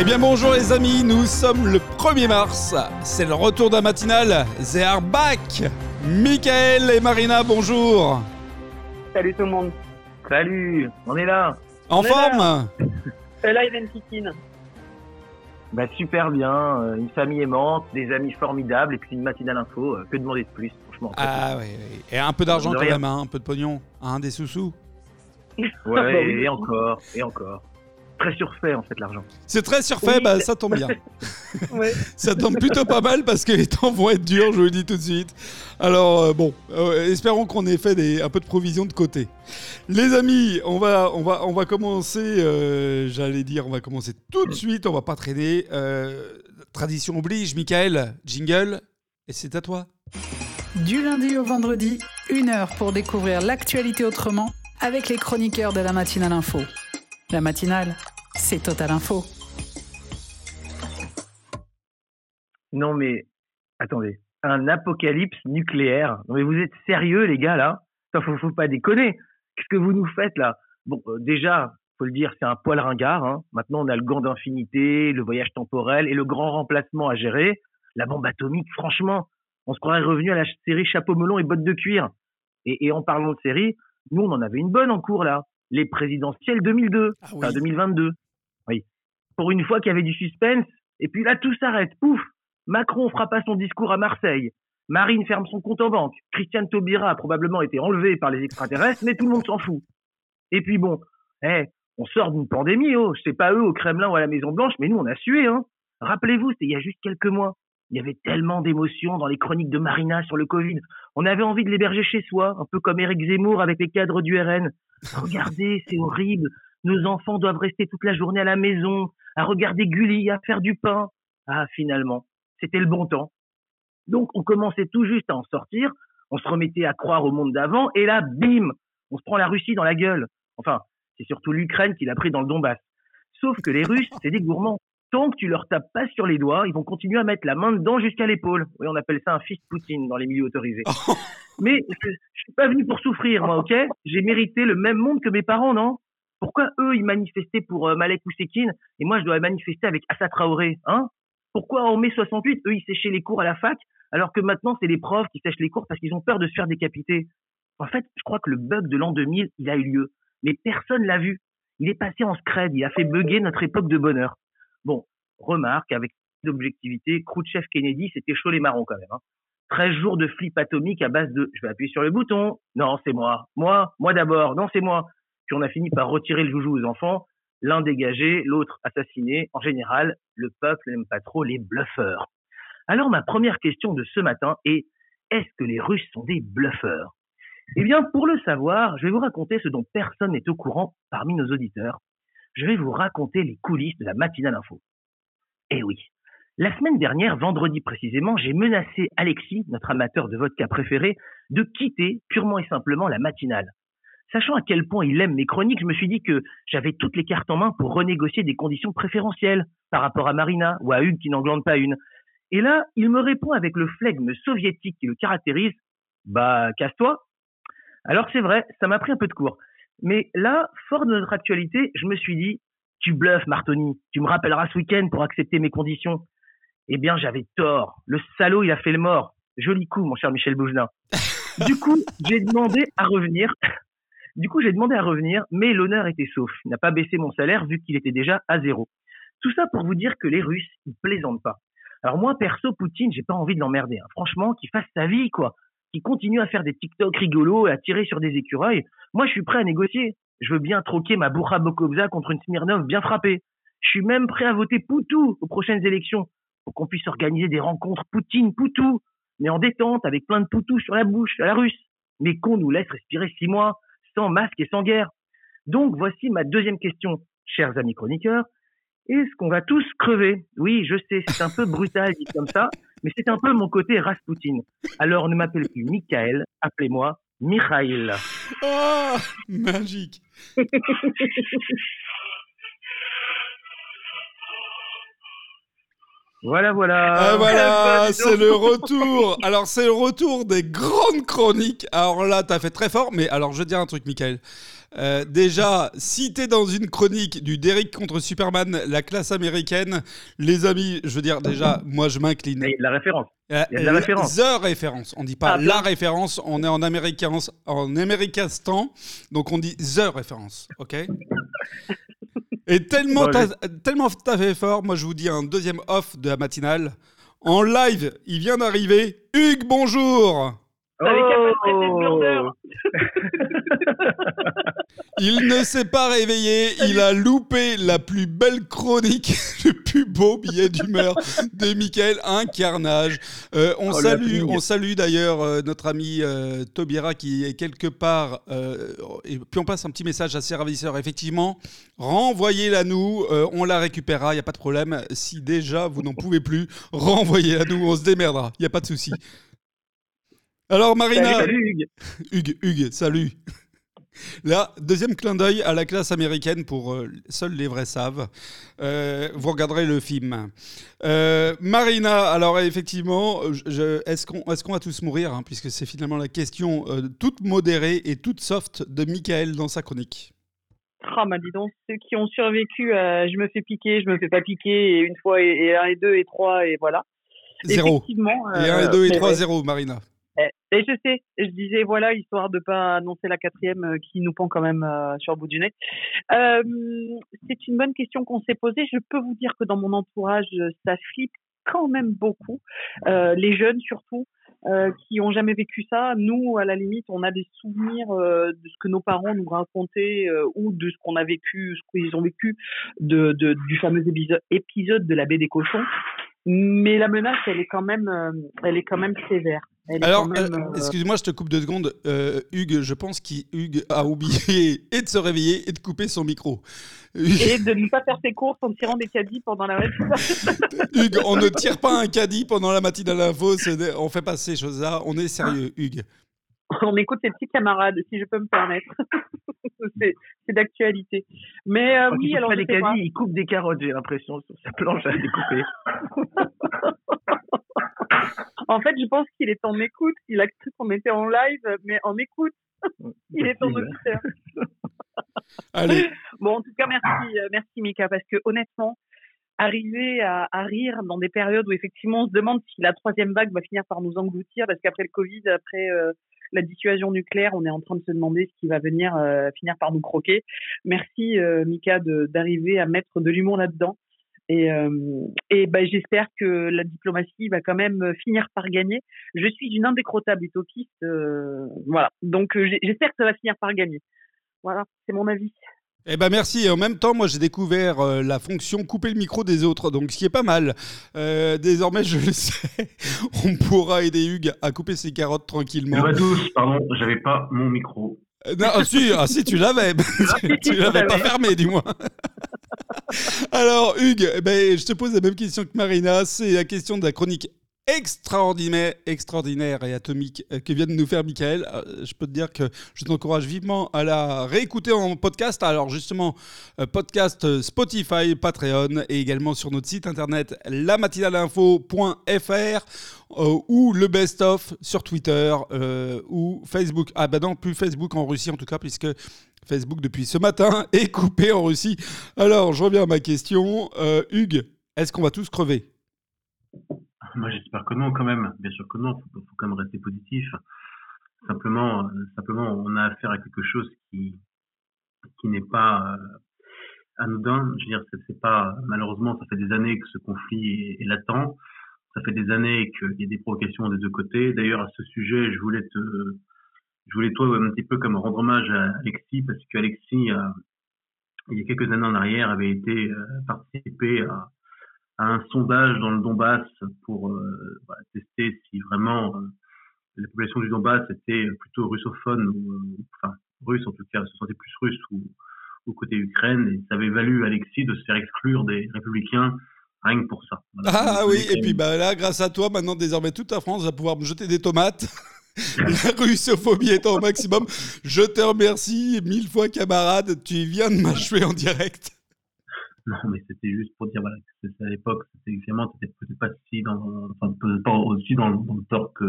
Eh bien bonjour les amis, nous sommes le 1er mars, c'est le retour d'un matinal, they are back Michael et Marina, bonjour Salut tout le monde. Salut, on est là. En On est forme C'est live and kicking. Bah super bien, euh, une famille aimante, des amis formidables et puis une matinale info. euh, Que demander de plus, franchement. Ah oui, oui. Et un peu d'argent De quand rien. même, hein, un peu de pognon, hein, des sous-sous. Ouais, Bah oui. et encore, et encore. Très surfait en fait l'argent. C'est très surfait, Oui. bah ça tombe bien. Ouais. Ça tombe plutôt pas mal parce que les temps vont être durs, je vous le dis tout de suite. Alors euh, bon, euh, espérons qu'on ait fait des, un peu de provision de côté. Les amis, on va, on va, on va commencer, euh, j'allais dire, on va commencer tout de suite, on va pas traîner. Euh, tradition oblige, Michael, jingle, et c'est à toi. Du lundi au vendredi, une heure pour découvrir l'actualité autrement avec les chroniqueurs de la matinale info. La matinale, c'est Total Info. Non mais, attendez, un apocalypse nucléaire. Non mais vous êtes sérieux les gars là? Ça faut, faut pas déconner. Qu'est-ce que vous nous faites là? Bon, euh, déjà, faut le dire, c'est un poil ringard. Hein. Maintenant, on a le gant d'infinité, le voyage temporel et le grand remplacement à gérer. La bombe atomique, franchement, on se croirait revenu à la série chapeau melon et bottes de cuir. Et, et en parlant de série, nous, on en avait une bonne en cours là. Les présidentielles 2002, Ah oui. enfin 2022. Pour une fois qu'il y avait du suspense. Et puis là, tout s'arrête. Pouf Macron fera pas son discours à Marseille. Marine ferme son compte en banque. Christiane Taubira a probablement été enlevé par les extraterrestres, mais tout le monde s'en fout. Et puis bon, eh, on sort d'une pandémie, oh. C'est pas eux au Kremlin ou à la Maison Blanche, mais nous on a sué, hein. Rappelez-vous, c'était il y a juste quelques mois. Il y avait tellement d'émotions dans les chroniques de Marina sur le Covid. On avait envie de l'héberger chez soi, un peu comme Éric Zemmour avec les cadres du RN. Regardez, c'est horrible. Nos enfants doivent rester toute la journée à la maison, à regarder Gulli, à faire du pain. Ah, finalement, c'était le bon temps. Donc, on commençait tout juste à en sortir, on se remettait à croire au monde d'avant, et là, bim, on se prend la Russie dans la gueule. Enfin, c'est surtout l'Ukraine qui l'a pris dans le Donbass. Sauf que les Russes, c'est des gourmands. Tant que tu leur tapes pas sur les doigts, ils vont continuer à mettre la main dedans jusqu'à l'épaule. Oui, on appelle ça un fist Poutine dans les milieux autorisés. Mais je, je suis pas venu pour souffrir, moi, ok? J'ai mérité le même monde que mes parents, non? Pourquoi eux, ils manifestaient pour euh, Malek Ousekine et moi, je dois manifester avec Assa Traoré, hein? Pourquoi en mai 68, eux, ils séchaient les cours à la fac, alors que maintenant, c'est les profs qui sèchent les cours parce qu'ils ont peur de se faire décapiter? En fait, je crois que le bug de l'an 2000, il a eu lieu. Mais personne l'a vu. Il est passé en scred, il a fait bugger notre époque de bonheur. Bon, remarque, avec d'objectivité, Khrouchtchev Kennedy, c'était chaud les marrons quand même. Hein. 13 jours de flip atomique à base de je vais appuyer sur le bouton, non c'est moi, moi, moi d'abord, non c'est moi. Puis on a fini par retirer le joujou aux enfants, l'un dégagé, l'autre assassiné. En général, le peuple n'aime pas trop les bluffeurs. Alors ma première question de ce matin est est-ce que les Russes sont des bluffeurs? Eh bien, pour le savoir, je vais vous raconter ce dont personne n'est au courant parmi nos auditeurs. Je vais vous raconter les coulisses de la matinale info. Eh oui, la semaine dernière, vendredi précisément, j'ai menacé Alexis, notre amateur de vodka préféré, de quitter purement et simplement la matinale. Sachant à quel point il aime mes chroniques, je me suis dit que j'avais toutes les cartes en main pour renégocier des conditions préférentielles par rapport à Marina ou à une qui n'en glande pas une. Et là, il me répond avec le flegme soviétique qui le caractérise. Bah, casse-toi. Alors c'est vrai, ça m'a pris un peu de cours. Mais là, fort de notre actualité, je me suis dit, tu bluffes, Martoni. Tu me rappelleras ce week-end pour accepter mes conditions. Eh bien, j'avais tort. Le salaud, il a fait le mort. Joli coup, mon cher Michel Bougelin. Du coup, j'ai demandé à revenir. Du coup, j'ai demandé à revenir, mais l'honneur était sauf. Il n'a pas baissé mon salaire vu qu'il était déjà à zéro. Tout ça pour vous dire que les Russes, ils plaisantent pas. Alors moi, perso, Poutine, j'ai pas envie de l'emmerder. hein. Franchement, qu'il fasse sa vie, quoi. Qu'il continue à faire des TikTok rigolos et à tirer sur des écureuils. Moi, je suis prêt à négocier. Je veux bien troquer ma Bourra Bokovza contre une Smirnov bien frappée. Je suis même prêt à voter Poutou aux prochaines élections pour qu'on puisse organiser des rencontres Poutine-Poutou, mais en détente, avec plein de Poutou sur la bouche, à la russe. Mais qu'on nous laisse respirer six mois, sans masque et sans guerre. Donc, voici ma deuxième question, chers amis chroniqueurs. Est-ce qu'on va tous crever? Oui, je sais, c'est un peu brutal dit comme ça, mais c'est un peu mon côté Rasputin. Alors, ne m'appelez plus Michael, appelez-moi Mikhail. Ah, magique. Voilà, voilà. Ah, voilà, c'est le retour. Alors, c'est le retour des grandes chroniques. Alors là, t'as fait très fort, mais alors, je vais te dire un truc, Michael. Euh, déjà, si t'es dans une chronique du Derrick contre Superman, la classe américaine, les amis, je veux dire, déjà, moi je m'incline. La référence. Euh, il y a de la référence. The référence. On dit pas Ah, la bien. référence, on est en américain, en américastan, donc on dit the référence, ok? Et tellement Bon, t'as tellement t'as fait fort, moi je vous dis un deuxième off de la matinale. En live, il vient d'arriver. Hugues, bonjour Avec Oh. Il ne s'est pas réveillé, il a loupé la plus belle chronique, le plus beau billet d'humeur de Mickaël, un carnage. Euh, on, Oh, salue, on salue d'ailleurs euh, notre ami euh, Tobira qui est quelque part, euh, et puis on passe un petit message à ses ravisseurs, effectivement, renvoyez-la nous, euh, on la récupérera, il n'y a pas de problème. Si déjà vous n'en pouvez plus, renvoyez-la nous, on se démerdera, il n'y a pas de souci. Alors Marina, Salut Hugues. Hugues, Hugues, salut. Là, deuxième clin d'œil à la classe américaine pour euh, seuls les vrais savent. Euh, vous regarderez le film. Euh, Marina, alors effectivement, est-ce qu'on est qu'on va tous mourir hein, Puisque c'est finalement la question toute modérée et toute soft de Michael dans sa chronique. Ah, bah dis donc, ceux qui ont survécu, à je me fais piquer, je me fais pas piquer, et une fois, et, et un, et deux, et trois, et voilà. Zéro. Effectivement. Et 1 et 2 et mais 3, ouais. 0, Marina. Eh, Et je sais, je disais voilà, histoire de pas annoncer la quatrième euh, qui nous pend quand même euh, sur le bout du nez. Euh, c'est une bonne question qu'on s'est posée. Je peux vous dire que dans mon entourage, euh, ça flippe quand même beaucoup. Euh, les jeunes surtout, euh, qui ont jamais vécu ça. Nous, à la limite, on a des souvenirs euh, de ce que nos parents nous racontaient euh, ou de ce qu'on a vécu, ce qu'ils ont vécu de, de, du fameux épisode, épisode de la baie des cochons. Mais la menace, elle est quand même, euh, elle est quand même sévère. Elle Alors, euh, euh, excuse-moi, je te coupe deux secondes. Euh, Hugues, je pense qu'Hugues a oublié et de se réveiller et de couper son micro. Et de ne pas faire ses courses en tirant des caddies pendant la matinée. Hugues, on ne tire pas un caddie pendant la matinale c'est- on fait pas ces choses-là, on est sérieux, Hugues. On écoute ses petits camarades, si je peux me permettre. c'est c'est d'actualité. Mais euh, oui, alors je sais pas. il coupe des carottes, j'ai l'impression, sur sa planche à découper. En fait, je pense qu'il est en écoute. Il a cru qu'on était en live, mais en écoute. Il est en auditeur. Allez, Bon, en tout cas, merci, euh, merci Mika, parce que honnêtement, arriver à, à rire dans des périodes où effectivement on se demande si la troisième vague va finir par nous engloutir, parce qu'après le Covid, après euh, la dissuasion nucléaire, on est en train de se demander ce qui va venir euh, finir par nous croquer. Merci euh, Mika d'arriver à mettre de l'humour là-dedans. Et, euh, et ben, j'espère que la diplomatie va quand même finir par gagner. Je suis une indécrottable utopiste, euh, voilà. Donc euh, j'espère que ça va finir par gagner. Voilà, c'est mon avis. Eh ben merci. Et en même temps, moi j'ai découvert euh, la fonction couper le micro des autres, donc ce qui est pas mal. Euh, désormais, je le sais, on pourra aider Hugues à couper ses carottes tranquillement. À tous, pardon, j'avais pas mon micro. Euh, Non, ah, si, ah, si, tu l'avais. tu tu l'avais pas fermé, du moins. Alors, Hugues, eh ben, je te pose la même question que Marina. C'est la question de la chronique extraordinaire, extraordinaire et atomique euh, que vient de nous faire Michael. Euh, Je peux te dire que je t'encourage vivement à la réécouter en podcast. Alors justement, euh, podcast Spotify, Patreon et également sur notre site internet lamatinaleinfo.fr euh, ou le best-of sur Twitter ou Facebook. Ah bah non, plus Facebook en Russie en tout cas, puisque Facebook depuis ce matin est coupé en Russie. Alors, je reviens à ma question. Hugues, est-ce qu'on va tous crever? Moi, j'espère que non, quand même. Bien sûr que non, faut, faut quand même rester positif. Simplement, euh, simplement, on a affaire à quelque chose qui, qui n'est pas euh, anodin. Je veux dire, c'est- pas, malheureusement, ça fait des années que ce conflit est, latent. Ça fait des années qu'il y a des provocations des deux côtés. D'ailleurs, à ce sujet, je voulais te, je voulais toi un petit peu comme rendre hommage à Alexis, parce qu'Alexis, euh, il y a quelques années en arrière, avait été euh, participé à, à un sondage dans le Donbass pour euh, tester si vraiment euh, la population du Donbass était plutôt russophone ou euh, enfin russe en tout cas, se sentait plus russe ou, ou côté Ukraine et ça avait valu Alexis de se faire exclure des républicains rien que pour ça. Voilà. Ah Donc, oui, et puis bah là, grâce à toi, maintenant désormais toute la France va pouvoir me jeter des tomates. la russophobie étant au maximum. Je te remercie mille fois, camarade. Tu viens de m'achever en direct. Non, mais c'était juste pour dire voilà, à l'époque, c'était peut-être pas si dans, enfin, pas aussi dans, le- tort que,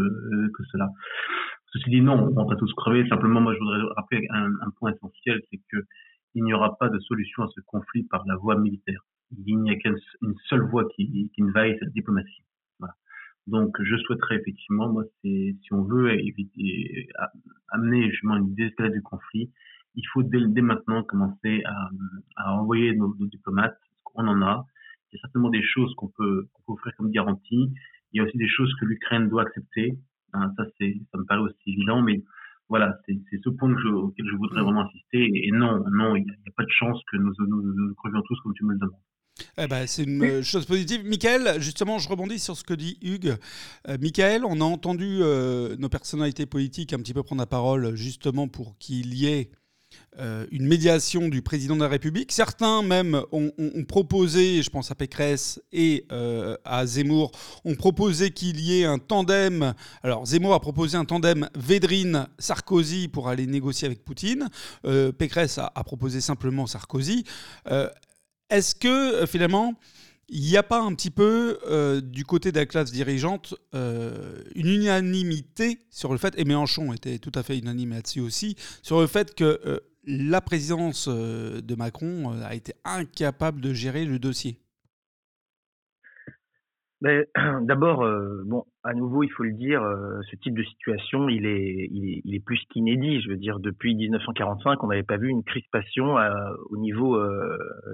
cela. Ceci dit, non, on va tous crever. Simplement, moi, je voudrais rappeler un, point essentiel, c'est que il n'y aura pas de solution à ce conflit par la voie militaire. Il n'y a qu'une seule voie qui, qui ne vaille, c'est la diplomatie. Donc, je souhaiterais effectivement, moi, c'est si on veut éviter, amener justement une désescalade du conflit, il faut dès, maintenant commencer à, à envoyer nos, nos diplomates, on en a. Il y a certainement des choses qu'on peut, offrir comme garantie. Il y a aussi des choses que l'Ukraine doit accepter. Hein, ça, c'est, ça me paraît aussi évident, mais voilà, c'est, ce point que je, auquel je voudrais vraiment insister. Et non, non, il n'y a, a, pas de chance que nous nous, nous, nous crevions tous comme tu me le demandes. Eh ben, c'est une euh, chose positive. Michael, justement, je rebondis sur ce que dit Hugues. Euh, Michael, on a entendu euh, nos personnalités politiques un petit peu prendre la parole justement pour qu'il y ait euh, une médiation du président de la République. Certains même ont, proposé, je pense à Pécresse et euh, à Zemmour, ont proposé qu'il y ait un tandem. Alors Zemmour a proposé un tandem Védrine-Sarkozy pour aller négocier avec Poutine. Euh, Pécresse a, proposé simplement Sarkozy. Est-ce que finalement il n'y a pas un petit peu euh, du côté de la classe dirigeante euh, une unanimité sur le fait, et Mélenchon était tout à fait unanime là-dessus aussi, sur le fait que euh, la présidence de Macron a été incapable de gérer le dossier D'abord, bon, à nouveau, il faut le dire, ce type de situation, il est, il est, plus qu'inédit. Je veux dire, depuis 1945, on n'avait pas vu une crispation au niveau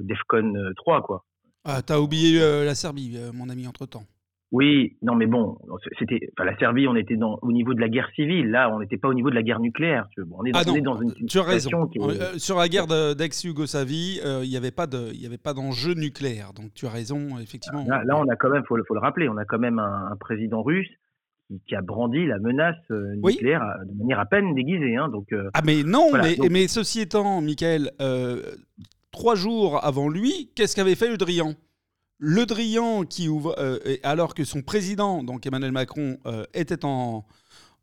d'EFCON 3, quoi. Ah, t'as oublié euh, la Serbie, euh, mon ami, entre-temps. Oui, non, mais bon, c'était, enfin, la Serbie, on était dans, au niveau de la guerre civile. Là, on n'était pas au niveau de la guerre nucléaire. Tu bon, on, est dans, ah on est dans une tu as raison. Qui est... euh, sur la guerre d'ex-Yougoslavie, euh, il n'y avait pas de, il y avait pas d'enjeu nucléaire. Donc, tu as raison, effectivement. Là, là on a quand même, faut, faut le rappeler, on a quand même un, un président russe qui, a brandi la menace euh, nucléaire oui. de manière à peine déguisée. Hein, donc, euh, ah, mais non, voilà, mais, donc... mais ceci étant, Michael, trois jours avant lui, qu'est-ce qu'avait fait le Drian? Le Drian, qui ouvre, euh, alors que son président, donc Emmanuel Macron, euh, était en,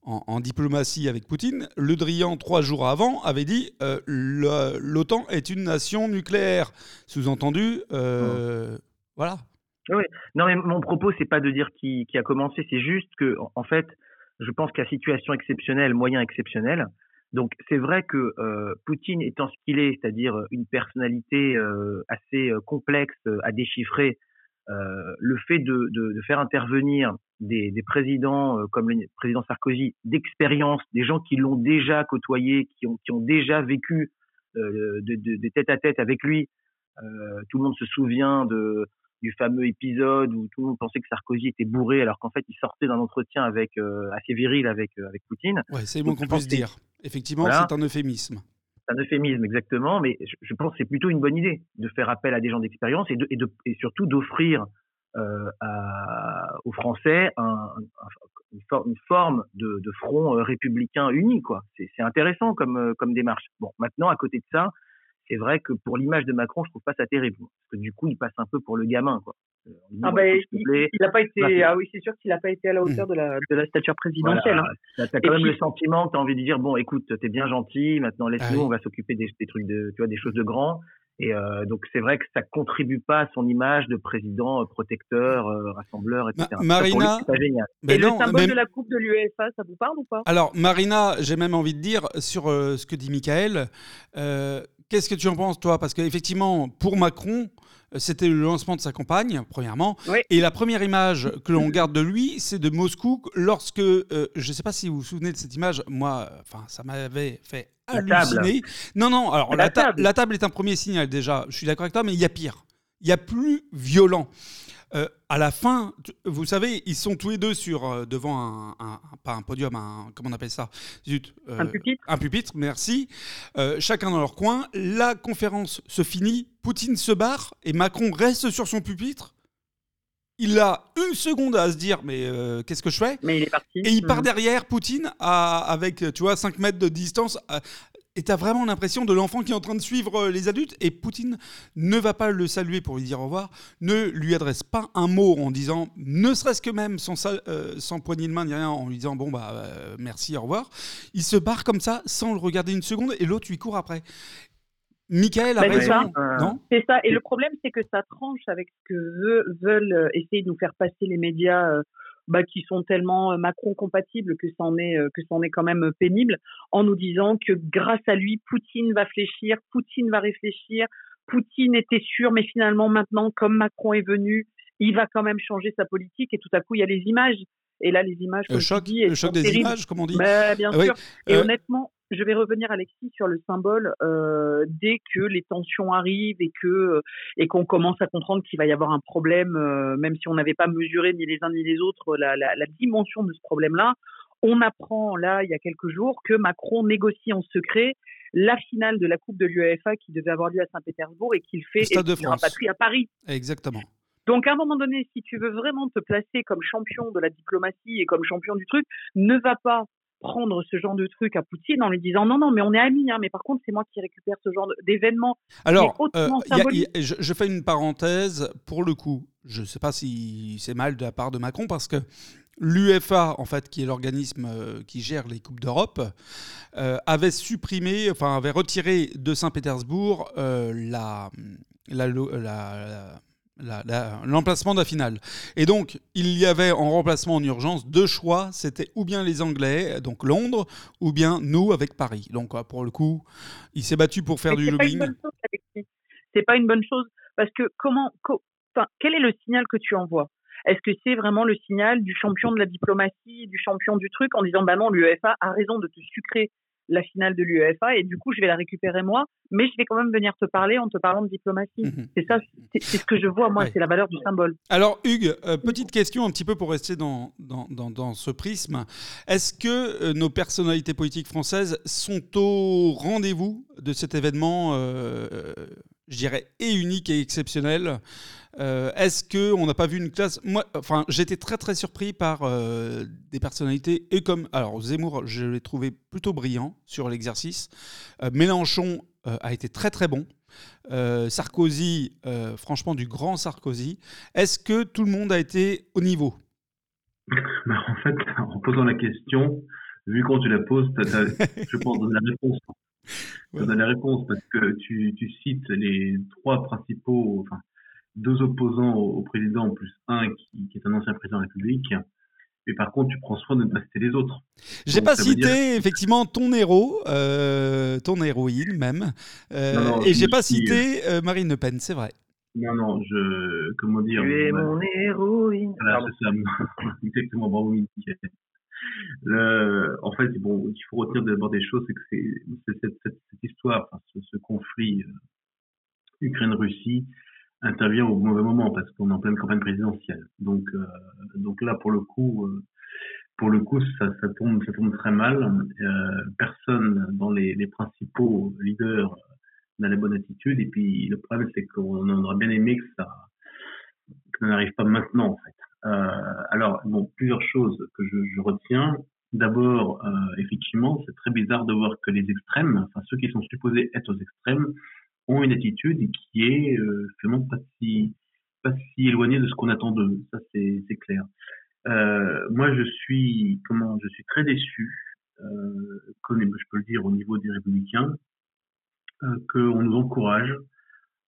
en, en, diplomatie avec Poutine, Le Drian, trois jours avant, avait dit euh, l'OTAN est une nation nucléaire. Sous-entendu, mmh. voilà. Oui. Non, mais mon propos, c'est pas de dire qui, qui a commencé, c'est juste que, en fait, je pense qu'à situation exceptionnelle, moyen exceptionnel, donc c'est vrai que euh, Poutine étant ce qu'il est, c'est-à-dire une personnalité euh, assez complexe à déchiffrer, euh, le fait de, faire intervenir des, des présidents euh, comme le président Sarkozy d'expérience, des gens qui l'ont déjà côtoyé, qui ont, déjà vécu euh, de, de, tête à tête avec lui. tout le monde se souvient de, du fameux épisode où tout le monde pensait que Sarkozy était bourré alors qu'en fait il sortait d'un entretien avec assez viril avec avec Poutine. Ouais, c'est le mot qu'on puisse dire. Effectivement, voilà. c'est un euphémisme un euphémisme exactement, mais je, je pense que c'est plutôt une bonne idée de faire appel à des gens d'expérience et, de, et, de, et surtout d'offrir euh, aux Français un, un, une, for une, forme de, de front euh, républicain uni. quoi. C'est intéressant comme, euh, comme démarche. Bon, maintenant, à côté de ça, c'est vrai que pour l'image de Macron, je trouve pas ça terrible. Parce que du coup, il passe un peu pour le gamin. quoi. Ah ben, il n'a pas été. Ah oui, c'est sûr qu'il n'a pas été à la hauteur de la, de la stature présidentielle. Voilà. Hein. Tu as quand même puis... le sentiment que tu as envie de dire bon, écoute, tu es bien gentil, maintenant laisse-nous, ah oui. on va s'occuper des, des, trucs de, tu vois, des choses de grands. Et euh, donc c'est vrai que ça contribue pas à son image de président euh, protecteur, euh, rassembleur, etc. Ma Marina, c'est génial. Et non, le symbole même... de la coupe de l'UEFA, ça vous parle ou pas? Alors Marina, j'ai même envie de dire sur euh, ce que dit Michael. Qu'est-ce que tu en penses toi? Parce qu'effectivement, pour Macron, c'était le lancement de sa campagne, premièrement. Oui. Et la première image que l'on garde de lui, c'est de Moscou lorsque, euh, je ne sais pas si vous vous souvenez de cette image, moi, enfin, ça m'avait fait halluciner. Non, non, alors la, la, table. la, table. est un premier signal déjà, je suis d'accord avec toi, mais il y a pire. Il y a plus violent. Euh, à la fin, vous savez, ils sont tous les deux sur euh, devant un, un, pas un podium, un comment on appelle ça? Zut, euh, un pupitre. Un pupitre, merci. Chacun dans leur coin. La conférence se finit. Poutine se barre et Macron reste sur son pupitre. Il a une seconde à se dire mais qu'est-ce que je fais? Mais il est parti. Et il part mmh. derrière Poutine à, avec tu vois 5 mètres de distance à, et tu as vraiment l'impression de l'enfant qui est en train de suivre euh, les adultes. Et Poutine ne va pas le saluer pour lui dire au revoir, ne lui adresse pas un mot en disant, ne serait-ce que même sans, euh, sans poignée de main ni rien, en lui disant bon bah euh, merci, au revoir. Il se barre comme ça sans le regarder une seconde et l'autre lui court après. Michael a bah, raison, non? C'est ça. Et le problème, c'est que ça tranche avec ce que veulent essayer de nous faire passer les médias bah, qui sont tellement Macron compatibles que c'en est que c'en est quand même pénible, en nous disant que grâce à lui, Poutine va fléchir, Poutine va réfléchir, Poutine était sûr, mais finalement maintenant, comme Macron est venu, il va quand même changer sa politique et tout à coup il y a les images. Et là, les images. Le choc, le choc des images, comme on dit. Bah, bien sûr. Et honnêtement, je vais revenir Alexis sur le symbole euh, dès que les tensions arrivent et que et qu'on commence à comprendre qu'il va y avoir un problème, euh, même si on n'avait pas mesuré ni les uns ni les autres la, la, la dimension de ce problème-là. On apprend là il y a quelques jours que Macron négocie en secret la finale de la Coupe de l'UEFA qui devait avoir lieu à Saint-Pétersbourg et qu'il fait et qu'il rapatrie à Paris. Exactement. Donc, à un moment donné, si tu veux vraiment te placer comme champion de la diplomatie et comme champion du truc, ne va pas prendre ce genre de truc à Poutine en lui disant non, non, mais on est amis, hein, mais par contre, c'est moi qui récupère ce genre d'événement. Alors, euh, je, fais une parenthèse pour le coup. Je ne sais pas si c'est mal de la part de Macron parce que l'UFA, en fait, qui est l'organisme euh, qui gère les Coupes d'Europe, euh, avait supprimé, enfin, avait retiré de Saint-Pétersbourg la, la, la l'emplacement de la finale. Et donc, il y avait en remplacement en urgence deux choix. C'était ou bien les Anglais, donc Londres, ou bien nous avec Paris. Donc, euh, pour le coup, il s'est battu pour faire du lobbying. C'est pas une bonne chose parce que comment, quel est le signal que tu envoies? Est-ce que c'est vraiment le signal du champion de la diplomatie, du champion du truc, en disant bah non, l'UEFA a raison de te sucrer la finale de l'UEFA et du coup je vais la récupérer moi, mais je vais quand même venir te parler en te parlant de diplomatie. Mhm. C'est ça, c'est ce que je vois moi, c'est la valeur du symbole. Alors Hugues, euh, petite question un petit peu pour rester dans, dans, dans, ce prisme. Est-ce que euh, nos personnalités politiques françaises sont au rendez-vous de cet événement, euh, je dirais, et unique et exceptionnel euh, est-ce qu'on n'a pas vu une classe? Moi, enfin, j'étais très très surpris par euh, des personnalités et comme alors Zemmour, je l'ai trouvé plutôt brillant sur l'exercice. Euh, Mélenchon a été très très bon. Sarkozy, franchement, du grand Sarkozy. Est-ce que tout le monde a été au niveau? Bah, En fait, en posant la question, vu quand tu la poses, je pense la réponse. Tu la réponse parce que tu, tu, cites les trois principaux, enfin, deux opposants au, président, plus un qui, est un ancien président de la République. Mais par contre, tu prends soin de ne pas citer les autres. J'ai pas cité effectivement ton héros, euh, ton héroïne même, euh, et j'ai pas cité euh, Marine Le Pen, c'est vrai. Non, non, je. Comment dire Tu es mon héroïne. Voilà, c'est ça. Exactement, bravo, en fait, bon, il faut retenir d'abord des choses, c'est que cette, histoire, ce, conflit Ukraine-Russie, intervient au mauvais moment parce qu'on est en pleine campagne présidentielle. Donc, euh, donc là, pour le coup, euh, pour le coup, ça, tombe, très mal. Euh, personne dans les, les principaux leaders n'a la bonne attitude. Et puis, le problème, c'est qu'on aurait bien aimé que ça, que ça n'arrive pas maintenant, en fait. Euh, alors, bon, plusieurs choses que je, je retiens. D'abord, euh, effectivement, c'est très bizarre de voir que les extrêmes, enfin ceux qui sont supposés être aux extrêmes, ont une attitude qui est euh, finalement pas si pas si éloignée de ce qu'on attend d'eux. Ça c'est c'est clair. Euh, moi je suis comment je suis très déçu, euh, comme je peux le dire au niveau des républicains, euh, qu'on nous encourage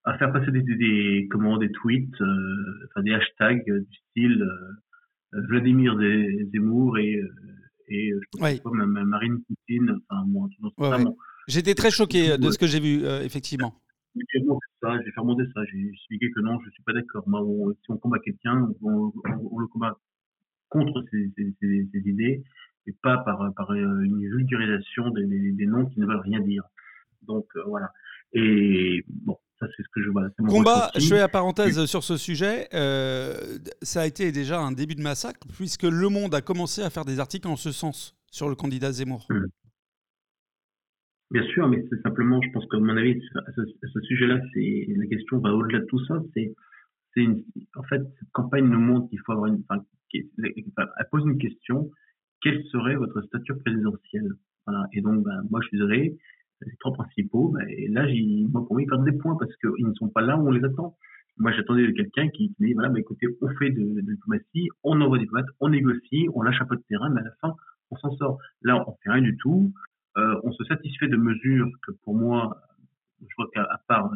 à faire passer des, des, comment des tweets, euh, enfin des hashtags du style euh, Vladimir Zemmour et et je pense pas, Marine Poutine. Enfin moi, J'étais très choqué de ce que j'ai vu, effectivement j'ai fait remonter ça, j'ai expliqué que non, je suis pas d'accord. Si on combat quelqu'un, on, on, le combat contre ses, ses, ses, idées et pas par, par euh, une vulgarisation des, des, noms qui ne veulent rien dire. Donc euh, voilà. Et bon, ça c'est ce que je vois. Combat, je fais la parenthèse sur ce sujet. Euh, ça a été déjà un début de massacre puisque Le Monde a commencé à faire des articles en ce sens sur le candidat Zemmour. Hum. Bien sûr, mais c'est simplement, je pense que mon avis, à ce, sujet-là, c'est la question va au-delà de tout ça. C'est, en fait, cette campagne nous montre qu'il faut avoir une, enfin, elle pose une question quelle serait votre stature présidentielle? Voilà. Et donc, ben, moi, je suis désolé, les trois principaux. Ben, et là, moi, pour moi, ils perdent des points parce qu'ils ne sont pas là où on les attend. Moi, j'attendais quelqu'un qui, qui dit voilà, ben, écoutez, on fait de, de, diplomatie, on envoie des diplomates, on négocie, on lâche un peu de terrain, mais à la fin, on s'en sort. Là, on fait rien du tout. Euh, on se satisfait de mesures que pour moi, je vois qu'à part,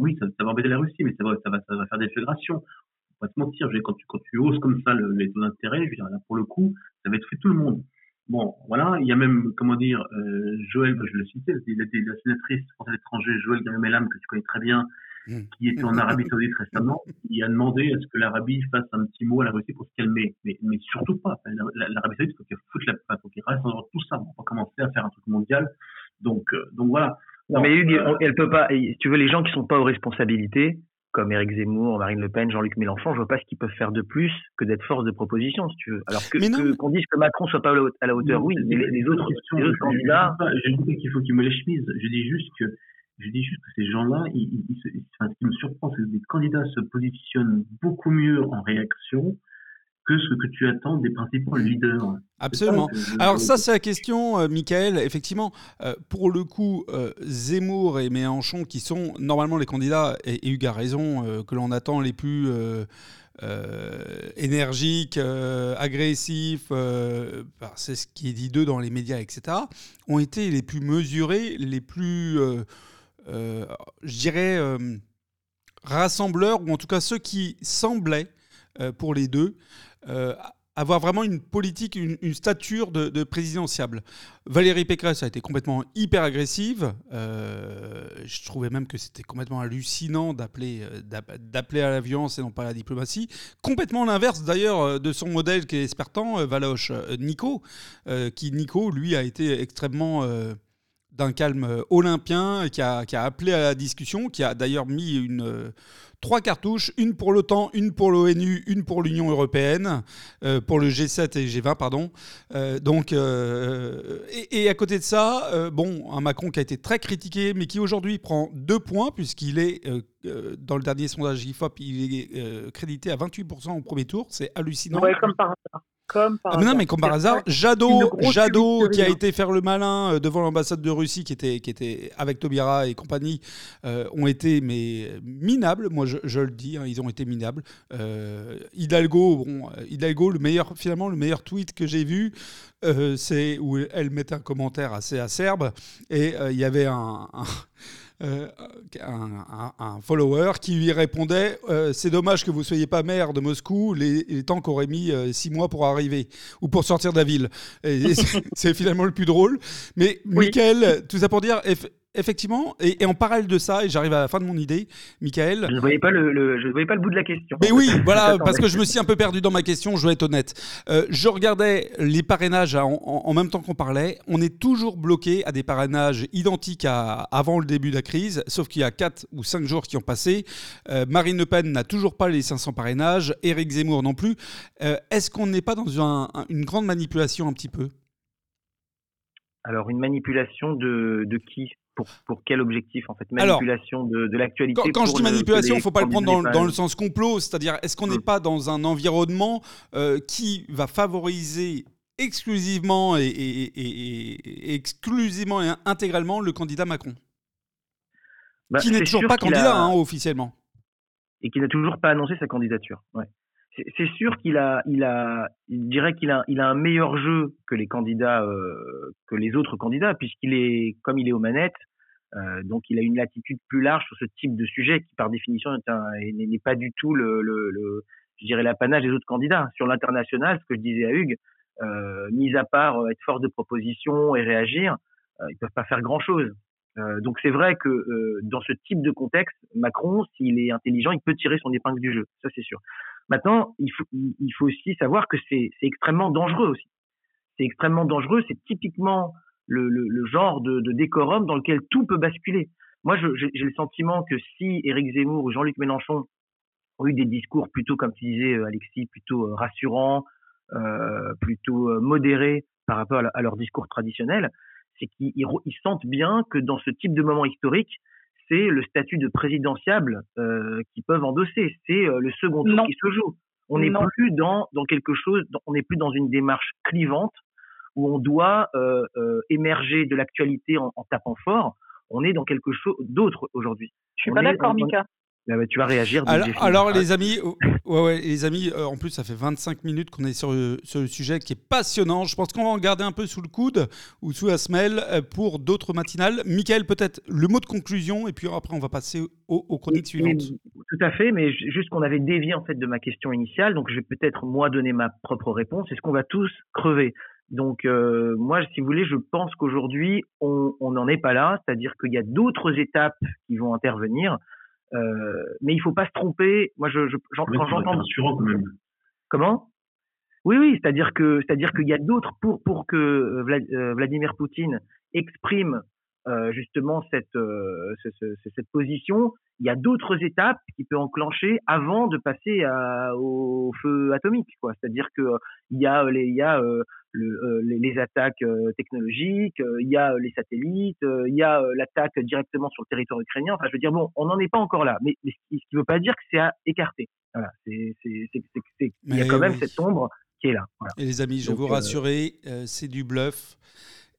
oui, ça, va embêter la Russie, mais ça va, ça va, va faire des fédérations. faut pas te mentir. Quand tu, quand tu hausses comme ça le, les taux d'intérêt, là, pour le coup, ça va être fait tout le monde. Bon, voilà, il y a même, comment dire, euh, Joël, je le citais, la sénatrice française à l'étranger, Joël Gamelam, que tu connais très bien, mmh. qui était en Arabie Saoudite récemment, il a demandé à ce que l'Arabie fasse un petit mot à la Russie pour se calmer. Mais, mais surtout pas. L'Arabie Saoudite, il faut qu'elle foute la, faut qu'il reste dans tout ça. On va commencer à faire un truc mondial. Donc, euh, donc voilà. Non, mais Hugues, elle peut pas, si tu veux, les gens qui sont pas aux responsabilités, comme Éric Zemmour, Marine Le Pen, Jean-Luc Mélenchon, je vois pas ce qu'ils peuvent faire de plus que d'être force de proposition, si tu veux. Alors que qu'on dise que Macron soit pas à la hauteur, oui, mais les, autres, les autres candidats. Je dis qu'il faut qu'il me les chemises. Je dis juste que je dis juste que ces gens-là, ils, enfin, ce qui me surprend, c'est que les candidats se positionnent beaucoup mieux en réaction que ce que tu attends des principaux leaders. Absolument. Alors ça, c'est la question, euh, Michael. Effectivement, euh, pour le coup, euh, Zemmour et Mélenchon, qui sont normalement les candidats, et, Hugues a raison, que l'on attend les plus énergiques, agressifs, bah, c'est ce qui est dit d'eux dans les médias, etc., ont été les plus mesurés, les plus, je dirais, rassembleurs, ou en tout cas ceux qui semblaient, pour les deux, avoir vraiment une politique, une, stature de, présidentiable. Valérie Pécresse a été complètement hyper agressive. Euh, je trouvais même que c'était complètement hallucinant d'appeler, euh, d'appeler à la violence et non pas à la diplomatie. Complètement l'inverse d'ailleurs de son modèle qui est Espertan, Valoche, Nico, qui Nico, lui, a été extrêmement d'un calme olympien, qui a, qui a, appelé à la discussion, qui a d'ailleurs mis une trois cartouches, une pour l'OTAN, une pour l'ONU, une pour l'Union européenne, euh, pour le G7 et G20, pardon. Euh, donc, euh, et, à côté de ça, bon, un Macron qui a été très critiqué, mais qui aujourd'hui prend deux points, puisqu'il est, dans le dernier sondage IFOP, il est crédité à 28% au premier tour. C'est hallucinant. Ouais, comme par hasard. Comme par ah, non, mais comme par hasard, Jadot, Jadot qui a été faire le malin euh, devant l'ambassade de Russie, qui était, qui était avec Tobira et compagnie, euh, ont été mais minables. Moi, je, le dis, hein, ils ont été minables. Euh, Hidalgo, bon, Hidalgo, le meilleur, finalement, le meilleur tweet que j'ai vu, c'est où elle mettait un commentaire assez acerbe et il y avait un euh, un, follower qui lui répondait euh, C'est dommage que vous ne soyez pas maire de Moscou, les, les temps qu'aurait mis euh, six mois pour arriver ou pour sortir de la ville. c'est finalement le plus drôle. Mais oui. tout ça pour dire, effectivement, et, en parallèle de ça, et j'arrive à la fin de mon idée, Michael. Je ne voyais, pas le, je voyais pas le bout de la question. Mais oui, voilà, parce que je me suis un peu perdu dans ma question, je dois être honnête. Euh, je regardais les parrainages en, même temps qu'on parlait. On est toujours bloqué à des parrainages identiques à avant le début de la crise, sauf qu'il y a 4 ou 5 jours qui ont passé. Euh, Marine Le Pen n'a toujours pas les 500 parrainages, Éric Zemmour non plus. Euh, est-ce qu'on n'est pas dans une grande manipulation un petit peu? Alors, une manipulation de, de qui? Pour, quel objectif en fait? Manipulation de, l'actualité Quand, je dis manipulation, il ne faut pas le prendre dans, le sens complot, c'est-à-dire est-ce qu'on n'est mm. pas dans un environnement euh, qui va favoriser exclusivement et, exclusivement et intégralement le candidat Macron? Bah, Qui n'est toujours pas candidat hein, officiellement. Et qui n'a toujours pas annoncé sa candidature. c'est sûr qu'il a, il a, dirait qu'il a, il a un meilleur jeu que les candidats, euh, que les autres candidats, puisqu'il est, comme il est aux manettes, euh, donc il a une latitude plus large sur ce type de sujet qui par définition n'est pas du tout le, le, le je dirais l'apanage des autres candidats. Sur l'international, ce que je disais à Hugues, euh, mis à part euh, être force de proposition et réagir, euh, ils peuvent pas faire grand chose. Euh, donc c'est vrai que euh, dans ce type de contexte, Macron, s'il est intelligent, il peut tirer son épingle du jeu, ça c'est sûr. Maintenant, il faut, il faut aussi savoir que c'est extrêmement dangereux aussi. C'est extrêmement dangereux, c'est typiquement le, le, le genre de, de, décorum dans lequel tout peut basculer. Moi, j'ai le sentiment que si Éric Zemmour ou Jean-Luc Mélenchon ont eu des discours plutôt, comme tu disais, euh, Alexis, plutôt euh, rassurants, euh, plutôt modérés par rapport à, leur discours traditionnel, c'est qu'ils sentent bien que dans ce type de moment historique, c'est le statut de présidentiable euh, qu'ils peuvent endosser. C'est le second tour qui se joue. On n'est plus dans, dans quelque chose, on n'est plus dans une démarche clivante où on doit euh, euh, émerger de l'actualité en, tapant fort, on est dans quelque chose d'autre aujourd'hui. Je suis pas d'accord, Mika. bah, bah, tu vas réagir. Alors, les amis, oh, ouais, les amis, euh, en plus ça fait 25 minutes qu'on est sur le, sur le, sujet qui est passionnant. Je pense qu'on va en garder un peu sous le coude ou sous la semelle pour d'autres matinales. Michael, peut-être le mot de conclusion et puis après on va passer aux, chroniques suivantes. tout à fait, mais juste qu'on avait dévié en fait de ma question initiale, donc je vais peut-être moi donner ma propre réponse. Est-ce qu'on va tous crever? Donc euh, moi, si vous voulez, je pense qu'aujourd'hui, on n'en est pas là, c'est-à-dire qu'il y a d'autres étapes qui vont intervenir. Euh, mais il faut pas se tromper. Moi, je, je quand j'entends. Comment? Oui, oui, c'est-à-dire que c'est-à-dire qu'il y a d'autres pour pour que euh, euh, Vladimir Poutine exprime euh, justement cette, euh, cette position, il y a d'autres étapes qui peut enclencher avant de passer à, au feu atomique. Quoi. C'est-à-dire que il y a les, il y a le, les, attaques technologiques, il y a les satellites, il y a l'attaque directement sur le territoire ukrainien. Enfin, je veux dire, bon, on n'en est pas encore là, mais, ce qui ne veut pas dire que c'est à écarter. Voilà, c'est, il y a quand même cette ombre qui est là. Voilà. Et les amis, je vous rassurer, c'est du bluff.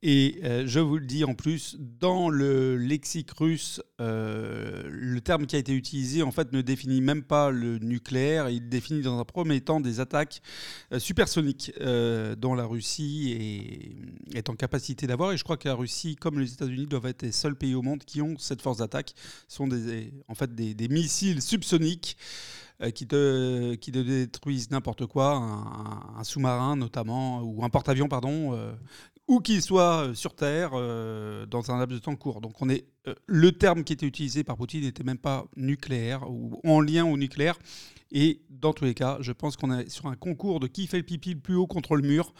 Et euh, je vous le dis en plus, dans le lexique russe, euh, le terme qui a été utilisé en fait ne définit même pas le nucléaire, il définit dans un premier temps des attaques euh, supersoniques dont la Russie est, en capacité d'avoir. Et je crois que la Russie, comme les États-Unis, doivent être les seuls pays au monde qui ont cette force d'attaque. Ce sont des, en fait des, missiles subsoniques qui détruisent n'importe quoi, un sous-marin notamment, ou un porte-avions, pardon, ou qu'il soit euh, sur Terre euh, dans un laps de temps court. Donc on est, euh, le terme qui était utilisé par Poutine n'était même pas nucléaire ou en lien au nucléaire. Et dans tous les cas, je pense qu'on est sur un concours de qui fait le pipi le plus haut contre le mur.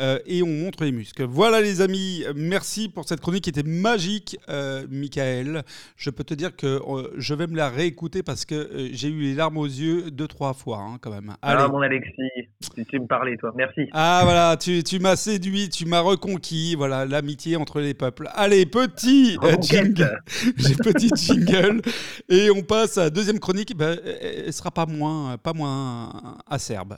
Euh, et on montre les muscles. Voilà les amis, merci pour cette chronique qui était magique, euh, Michael. Je peux te dire que euh, je vais me la réécouter parce que j'ai eu les larmes aux yeux deux, trois fois hein, quand même. Ah mon Alexis, tu, me parlais toi, merci. Ah voilà, tu, tu m'as séduit, tu m'as reconquis, voilà l'amitié entre les peuples. Allez, petit jingle, j'ai petit jingle et on passe à la deuxième chronique, ben, elle sera pas moins, pas moins acerbe.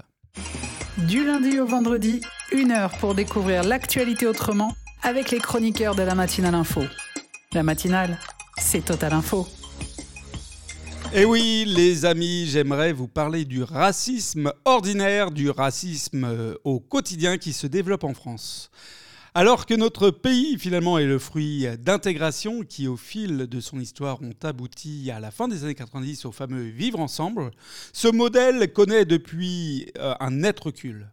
Du lundi au vendredi, une heure pour découvrir l'actualité autrement avec les chroniqueurs de la matinale info. La matinale, c'est Total Info. Et eh oui, les amis, j'aimerais vous parler du racisme ordinaire, du racisme euh, au quotidien qui se développe en France. Alors que notre pays finalement est le fruit d'intégration qui au fil de son histoire ont abouti à la fin des années 90 au fameux vivre ensemble, ce modèle connaît depuis euh, un net recul.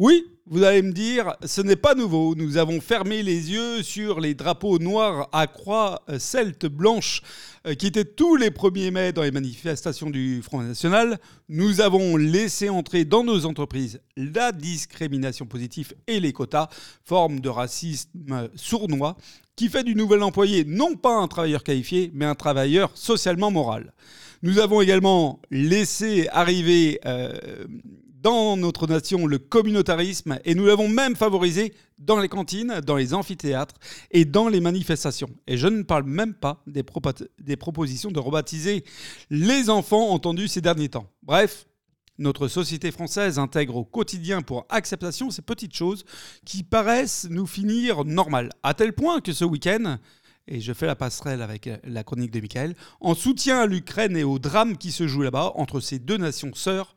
Oui, vous allez me dire, ce n'est pas nouveau. Nous avons fermé les yeux sur les drapeaux noirs à croix celte blanche euh, qui étaient tous les 1er mai dans les manifestations du Front National. Nous avons laissé entrer dans nos entreprises la discrimination positive et les quotas, forme de racisme sournois qui fait du nouvel employé non pas un travailleur qualifié, mais un travailleur socialement moral. Nous avons également laissé arriver euh, dans notre nation le communautarisme et nous l'avons même favorisé dans les cantines, dans les amphithéâtres et dans les manifestations. Et je ne parle même pas des, des propositions de rebaptiser les enfants entendus ces derniers temps. Bref, notre société française intègre au quotidien pour acceptation ces petites choses qui paraissent nous finir normales. À tel point que ce week-end, et je fais la passerelle avec la chronique de Michael, en soutien à l'Ukraine et au drame qui se joue là-bas entre ces deux nations sœurs,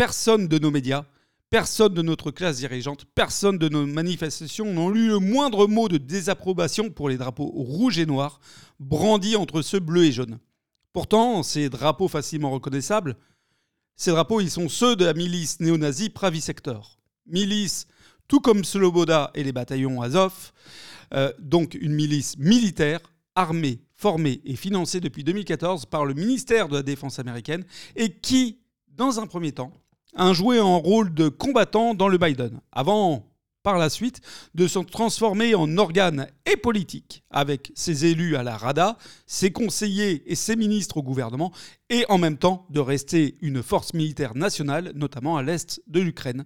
Personne de nos médias, personne de notre classe dirigeante, personne de nos manifestations n'ont lu le moindre mot de désapprobation pour les drapeaux rouges et noirs brandis entre ceux bleus et jaunes. Pourtant, ces drapeaux facilement reconnaissables, ces drapeaux, ils sont ceux de la milice néo-nazie. Milice, tout comme Sloboda et les bataillons Azov, euh, donc une milice militaire, armée, formée et financée depuis 2014 par le ministère de la Défense américaine et qui, dans un premier temps, un joué un rôle de combattant dans le Biden, avant par la suite de se transformer en organe et politique avec ses élus à la Rada, ses conseillers et ses ministres au gouvernement, et en même temps de rester une force militaire nationale, notamment à l'est de l'Ukraine.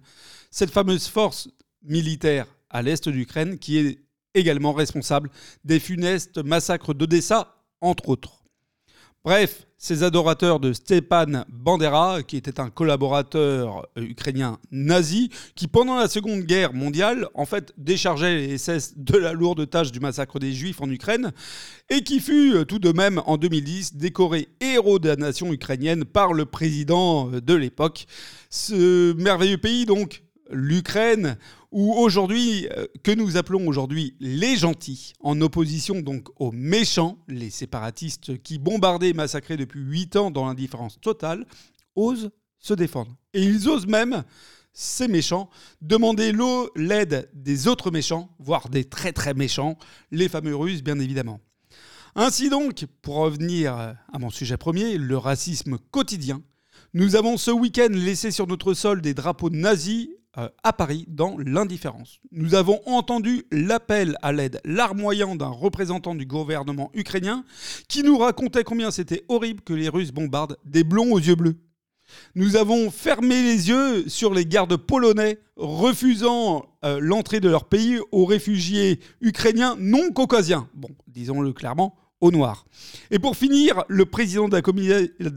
Cette fameuse force militaire à l'est de l'Ukraine qui est également responsable des funestes massacres d'Odessa, entre autres. Bref, ces adorateurs de Stepan Bandera, qui était un collaborateur euh, ukrainien nazi, qui pendant la Seconde Guerre mondiale, en fait, déchargeait les SS de la lourde tâche du massacre des Juifs en Ukraine, et qui fut euh, tout de même en 2010 décoré héros de la nation ukrainienne par le président euh, de l'époque. Ce merveilleux pays, donc, l'Ukraine, ou aujourd'hui, euh, que nous appelons aujourd'hui les gentils, en opposition donc aux méchants, les séparatistes qui bombardaient et massacraient depuis 8 ans dans l'indifférence totale, osent se défendre. Et ils osent même, ces méchants, demander l'aide des autres méchants, voire des très très méchants, les fameux Russes bien évidemment. Ainsi donc, pour revenir à mon sujet premier, le racisme quotidien, nous avons ce week-end laissé sur notre sol des drapeaux nazis euh, à Paris dans l'indifférence. Nous avons entendu l'appel à l'aide larmoyant d'un représentant du gouvernement ukrainien qui nous racontait combien c'était horrible que les Russes bombardent des blonds aux yeux bleus. Nous avons fermé les yeux sur les gardes polonais refusant euh, l'entrée de leur pays aux réfugiés ukrainiens non caucasiens. Bon, disons-le clairement, au noir. Et pour finir, le président de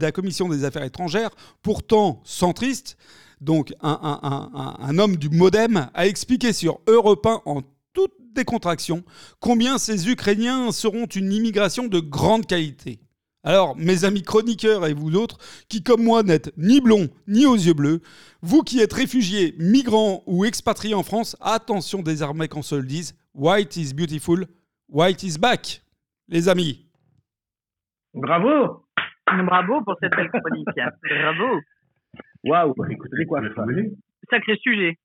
la commission des affaires étrangères, pourtant centriste, donc un, homme du modem, a expliqué sur Europe 1 en toute décontraction combien ces Ukrainiens seront une immigration de grande qualité. Alors, mes amis chroniqueurs et vous autres, qui comme moi n'êtes ni blonds ni aux yeux bleus, vous qui êtes réfugiés, migrants ou expatriés en France, attention désormais qu'on se le dise, white is beautiful, white is back, les amis. Bravo Bravo pour cette belle chronique. Bravo Waouh, écoutez quoi Sacré sujet.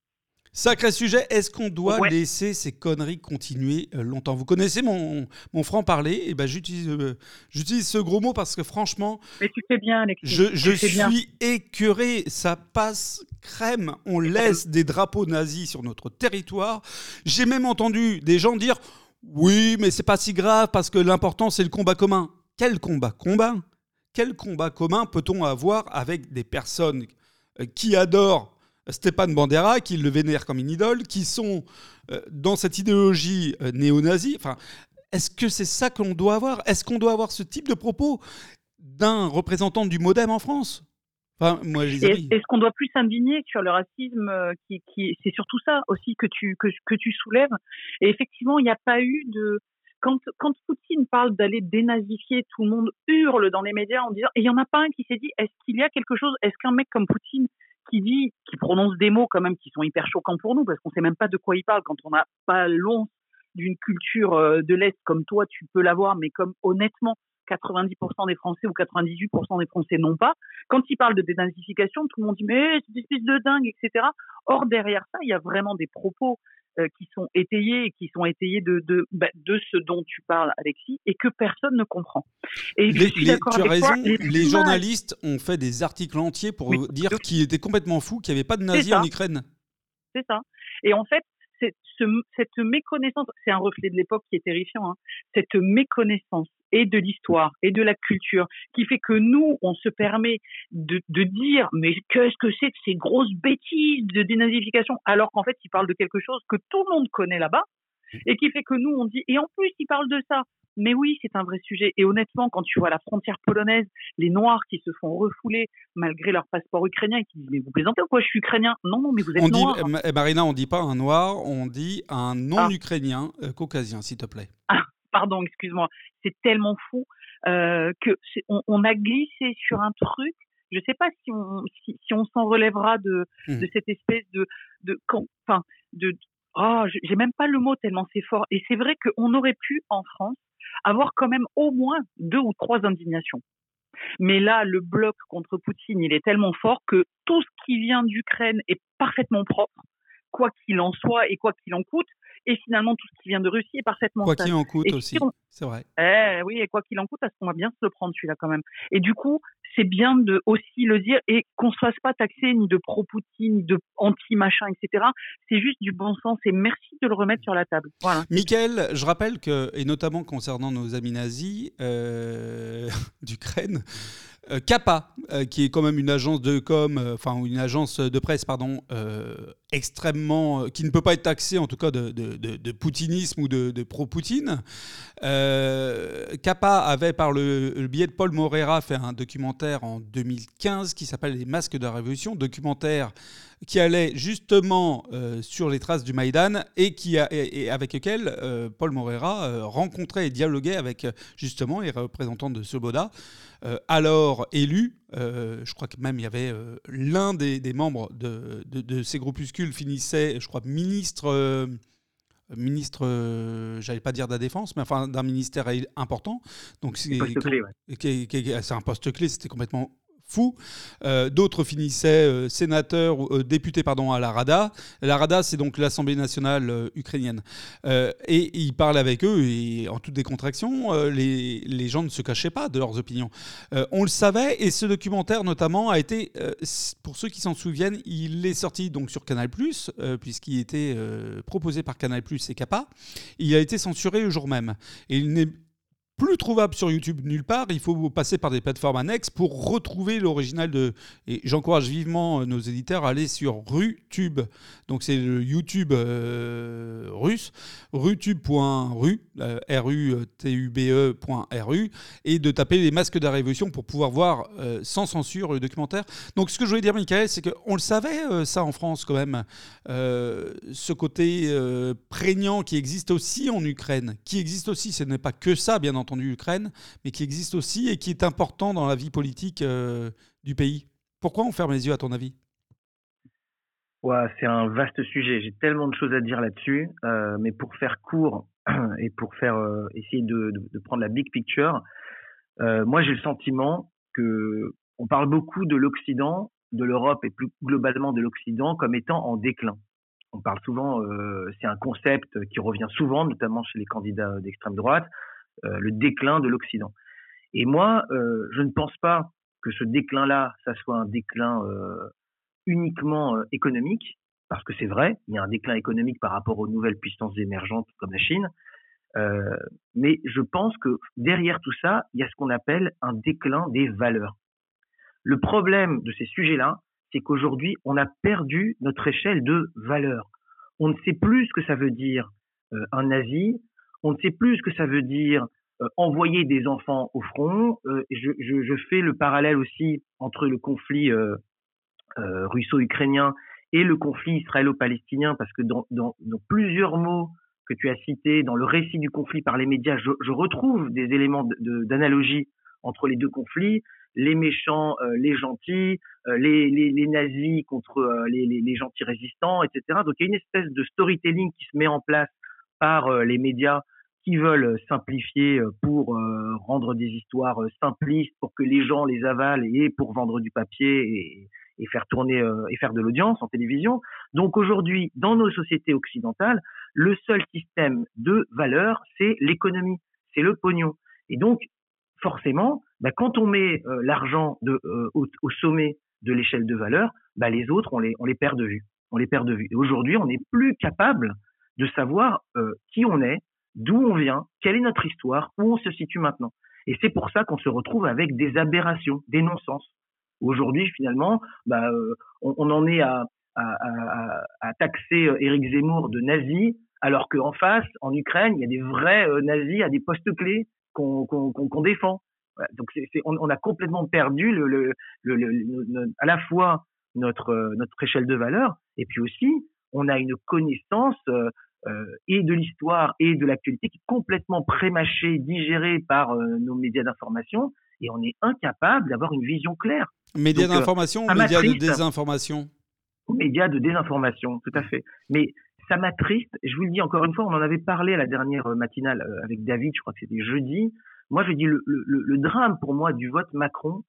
Sacré sujet, est-ce qu'on doit laisser ces conneries continuer euh, longtemps? Vous connaissez mon, mon franc-parler, et eh ben j'utilise euh, j'utilise ce gros mot parce que franchement. Mais tu fais bien, Alexis. Je, je suis écœuré, ça passe crème. On laisse des drapeaux nazis sur notre territoire. J'ai même entendu des gens dire Oui, mais c'est pas si grave parce que l'important c'est le combat commun. Quel combat Combat Quel combat commun peut-on avoir avec des personnes qui adorent Stéphane Bandera, qui le vénèrent comme une idole, qui sont euh, dans cette idéologie euh, néo-nazie. Enfin, est-ce que c'est ça qu'on doit avoir? Est-ce qu'on doit avoir ce type de propos d'un représentant du MoDem en France? Enfin, moi, Est-ce qu'on doit plus s'indigner sur le racisme qui, qui c'est surtout ça aussi que tu que, que tu soulèves. Et effectivement, il n'y a pas eu de quand, Poutine parle d'aller dénazifier, tout le monde hurle dans les médias en disant, et il n'y en a pas un qui s'est dit, est-ce qu'il y a quelque chose, est-ce qu'un mec comme Poutine qui dit, qui prononce des mots quand même qui sont hyper choquants pour nous, parce qu'on sait même pas de quoi il parle quand on n'a pas l'once d'une culture euh, de l'Est comme toi, tu peux l'avoir, mais comme honnêtement, 90% des Français ou 98% des Français n'ont pas. Quand il parle de dénazification, tout le monde dit mais c'est une espèce de dingue, etc. Or derrière ça, il y a vraiment des propos euh, qui sont étayés et qui sont étayés de de, bah, de ce dont tu parles, Alexis, et que personne ne comprend. Et les, tu as raison, les, journalistes ont fait des articles entiers pour dire qu'il était complètement fou, qu'il n'y avait pas de nazis en Ukraine. C'est ça. Et en fait, cette méconnaissance, c'est un reflet de l'époque qui est terrifiant, hein, cette méconnaissance et de l'histoire et de la culture qui fait que nous, on se permet de, dire mais qu'est-ce que c'est que ces grosses bêtises de dénazification? Alors qu'en fait, il parle de quelque chose que tout le monde connaît là-bas et qui fait que nous, on dit et en plus, il parle de ça. Mais oui, c'est un vrai sujet. Et honnêtement, quand tu vois la frontière polonaise, les Noirs qui se font refouler malgré leur passeport ukrainien et qui disent Mais vous plaisantez ou quoi Je suis ukrainien? Non, non, mais vous êtes on noir. Dit, eh, Marina, on dit pas un Noir, on dit un non-Ukrainien ah. euh, caucasien, s'il te plaît. Ah, pardon, excuse-moi. C'est tellement fou euh, que on, on, a glissé sur un truc. Je ne sais pas si on, si, si on s'en relèvera de, mmh. de cette espèce de, de, enfin, de, oh, j'ai même pas le mot tellement c'est fort. Et c'est vrai qu'on aurait pu en France avoir quand même au moins deux ou trois indignations. Mais là, le bloc contre Poutine, il est tellement fort que tout ce qui vient d'Ukraine est parfaitement propre, quoi qu'il en soit et quoi qu'il en coûte. Et finalement, tout ce qui vient de Russie est parfaitement Quoi qu'il en coûte aussi, c'est vrai. Eh, oui, et quoi qu'il en coûte, parce qu'on va bien se le prendre celui-là quand même. Et du coup, c'est bien de aussi le dire et qu'on se fasse pas taxer ni de pro-Poutine, ni de anti-machin, etc. C'est juste du bon sens et merci de le remettre sur la table. Voilà. Michael, je rappelle que, et notamment concernant nos amis nazis euh, d'Ukraine, Kappa, qui est quand même une agence de com, enfin une agence de presse, pardon, extrêmement, qui ne peut pas être taxée en tout cas de, de, poutinisme ou de, pro-Poutine. Kappa avait par le, biais de Paul Morera fait un documentaire en 2015 qui s'appelle Les Masques de la Révolution, documentaire qui allait justement euh, sur les traces du Maïdan et, qui a, et, avec lequel euh, Paul Morera euh, rencontrait et dialoguait avec justement les représentants de Soboda, alors élus. je crois que même il y avait l'un des, membres de, de, ces groupuscules finissait, je crois, ministre ministre, j'allais pas dire de la défense, mais enfin d'un ministère important. Donc c'est un poste clé, c'était complètement fou. Euh, d'autres finissaient euh, sénateurs ou euh, députés pardon, à la Rada. La Rada, c'est donc l'Assemblée nationale ukrainienne. et il parle avec eux et en toute décontraction, les, les, gens ne se cachaient pas de leurs opinions. on le savait et ce documentaire notamment a été, pour ceux qui s'en souviennent, il est sorti donc sur Canal+, puisqu'il était proposé par Canal+, et Kappa. Il a été censuré le jour même. Et plus trouvable sur YouTube nulle part. Il faut passer par des plateformes annexes pour retrouver l'original de. Et j'encourage vivement euh, nos éditeurs à aller sur RuTube. Donc c'est le YouTube euh, russe, rutube.ru, R-U-T-U-B-E.ru, et de taper les masques de la révolution pour pouvoir voir euh, sans censure le documentaire. Donc ce que je voulais dire, Michael, c'est qu'on le savait, ça en France quand même, ce côté prégnant qui existe aussi en Ukraine, qui existe aussi, ce n'est pas que ça, bien entendu entendu l'Ukraine, mais qui existe aussi et qui est important dans la vie politique euh, du pays. Pourquoi on ferme les yeux, à ton avis? Ouais, C'est un vaste sujet. J'ai tellement de choses à dire là-dessus. Euh, mais pour faire court et pour faire euh, essayer de, prendre la big picture, moi j'ai le sentiment que on parle beaucoup de l'Occident, de l'Europe et plus globalement de l'Occident comme étant en déclin. On parle souvent, c'est un concept qui revient souvent, notamment chez les candidats d'extrême droite. Euh, le déclin de l'Occident. Et moi, euh, je ne pense pas que ce déclin-là, ça soit un déclin euh, uniquement économique, parce que c'est vrai, il y a un déclin économique par rapport aux nouvelles puissances émergentes comme la Chine. mais je pense que derrière tout ça, il y a ce qu'on appelle un déclin des valeurs. Le problème de ces sujets-là, c'est qu'aujourd'hui, on a perdu notre échelle de valeurs. On ne sait plus ce que ça veut dire un nazi, on ne sait plus ce que ça veut dire euh, envoyer des enfants au front. Euh, je, fais le parallèle aussi entre le conflit euh, russo-ukrainien et le conflit israélo-palestinien, parce que dans, plusieurs mots que tu as cités, dans le récit du conflit par les médias, je, retrouve des éléments d'analogie entre les deux conflits, les méchants, les gentils, les, nazis contre les, les, gentils résistants, etc. Donc il y a une espèce de storytelling qui se met en place par les médias qui veulent simplifier euh, pour euh, rendre des histoires euh, simplistes, pour que les gens les avalent et pour vendre du papier et, faire tourner et faire de l'audience en télévision. Donc aujourd'hui, dans nos sociétés occidentales, le seul système de valeur, c'est l'économie, c'est le pognon. Et donc, forcément, bah, quand on met l'argent au, sommet de l'échelle de valeur, bah, les autres, on les, on les perd de vue. On les perd de vue. Et aujourd'hui, on n'est plus capable de savoir qui on est, d'où on vient, quelle est notre histoire, où on se situe maintenant. Et c'est pour ça qu'on se retrouve avec des aberrations, des non-sens. Aujourd'hui, finalement, bah, euh, on, en est à, taxer euh, Éric Zemmour de nazi, alors qu'en face, en Ukraine, il y a des vrais euh, nazis à des postes clés qu'on défend. donc on, a complètement perdu le, à la fois notre, notre échelle de valeur, et puis aussi, on a une connaissance euh, et de l'histoire et de l'actualité qui est complètement prémâché, digéré par euh, nos médias d'information, et on est incapable d'avoir une vision claire. Médias euh, d'information ou médias de désinformation? Médias de désinformation, tout à fait. Mais ça m'attriste, je vous le dis encore une fois, on en avait parlé à la dernière matinale avec David, je crois que c'était jeudi. Moi, je dis le, le, le, drame pour moi du vote Macron,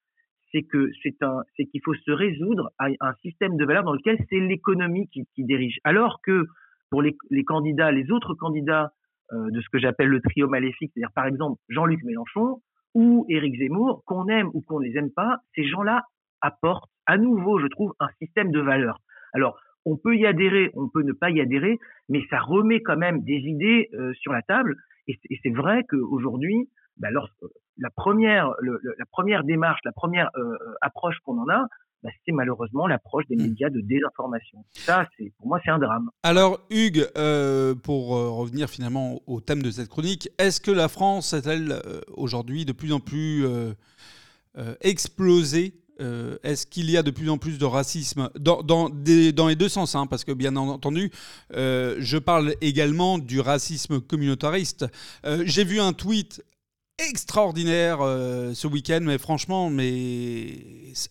c'est que c'est un, c'est qu'il faut se résoudre à un système de valeurs dans lequel c'est l'économie qui, qui dirige. Alors que pour les, candidats, les autres candidats euh, de ce que j'appelle le trio maléfique, c'est-à-dire par exemple Jean-Luc Mélenchon ou Éric Zemmour, qu'on aime ou qu'on ne les aime pas, ces gens-là apportent à nouveau, je trouve, un système de valeurs. Alors, on peut y adhérer, on peut ne pas y adhérer, mais ça remet quand même des idées euh, sur la table. Et c'est vrai qu'aujourd'hui, bah, première, la première démarche, la première approche qu'on en a, bah, c'est malheureusement l'approche des mmh. médias de désinformation. Ça, c'est pour moi, c'est un drame. Alors, Hugues, pour revenir finalement au thème de cette chronique, est-ce que la France est-elle aujourd'hui de plus en plus explosée euh, est-ce qu'il y a de plus en plus de racisme dans, dans, dans les deux sens hein, Parce que bien entendu, euh, je parle également du racisme communautariste. Euh, j'ai vu un tweet extraordinaire euh, ce week-end, mais franchement, mais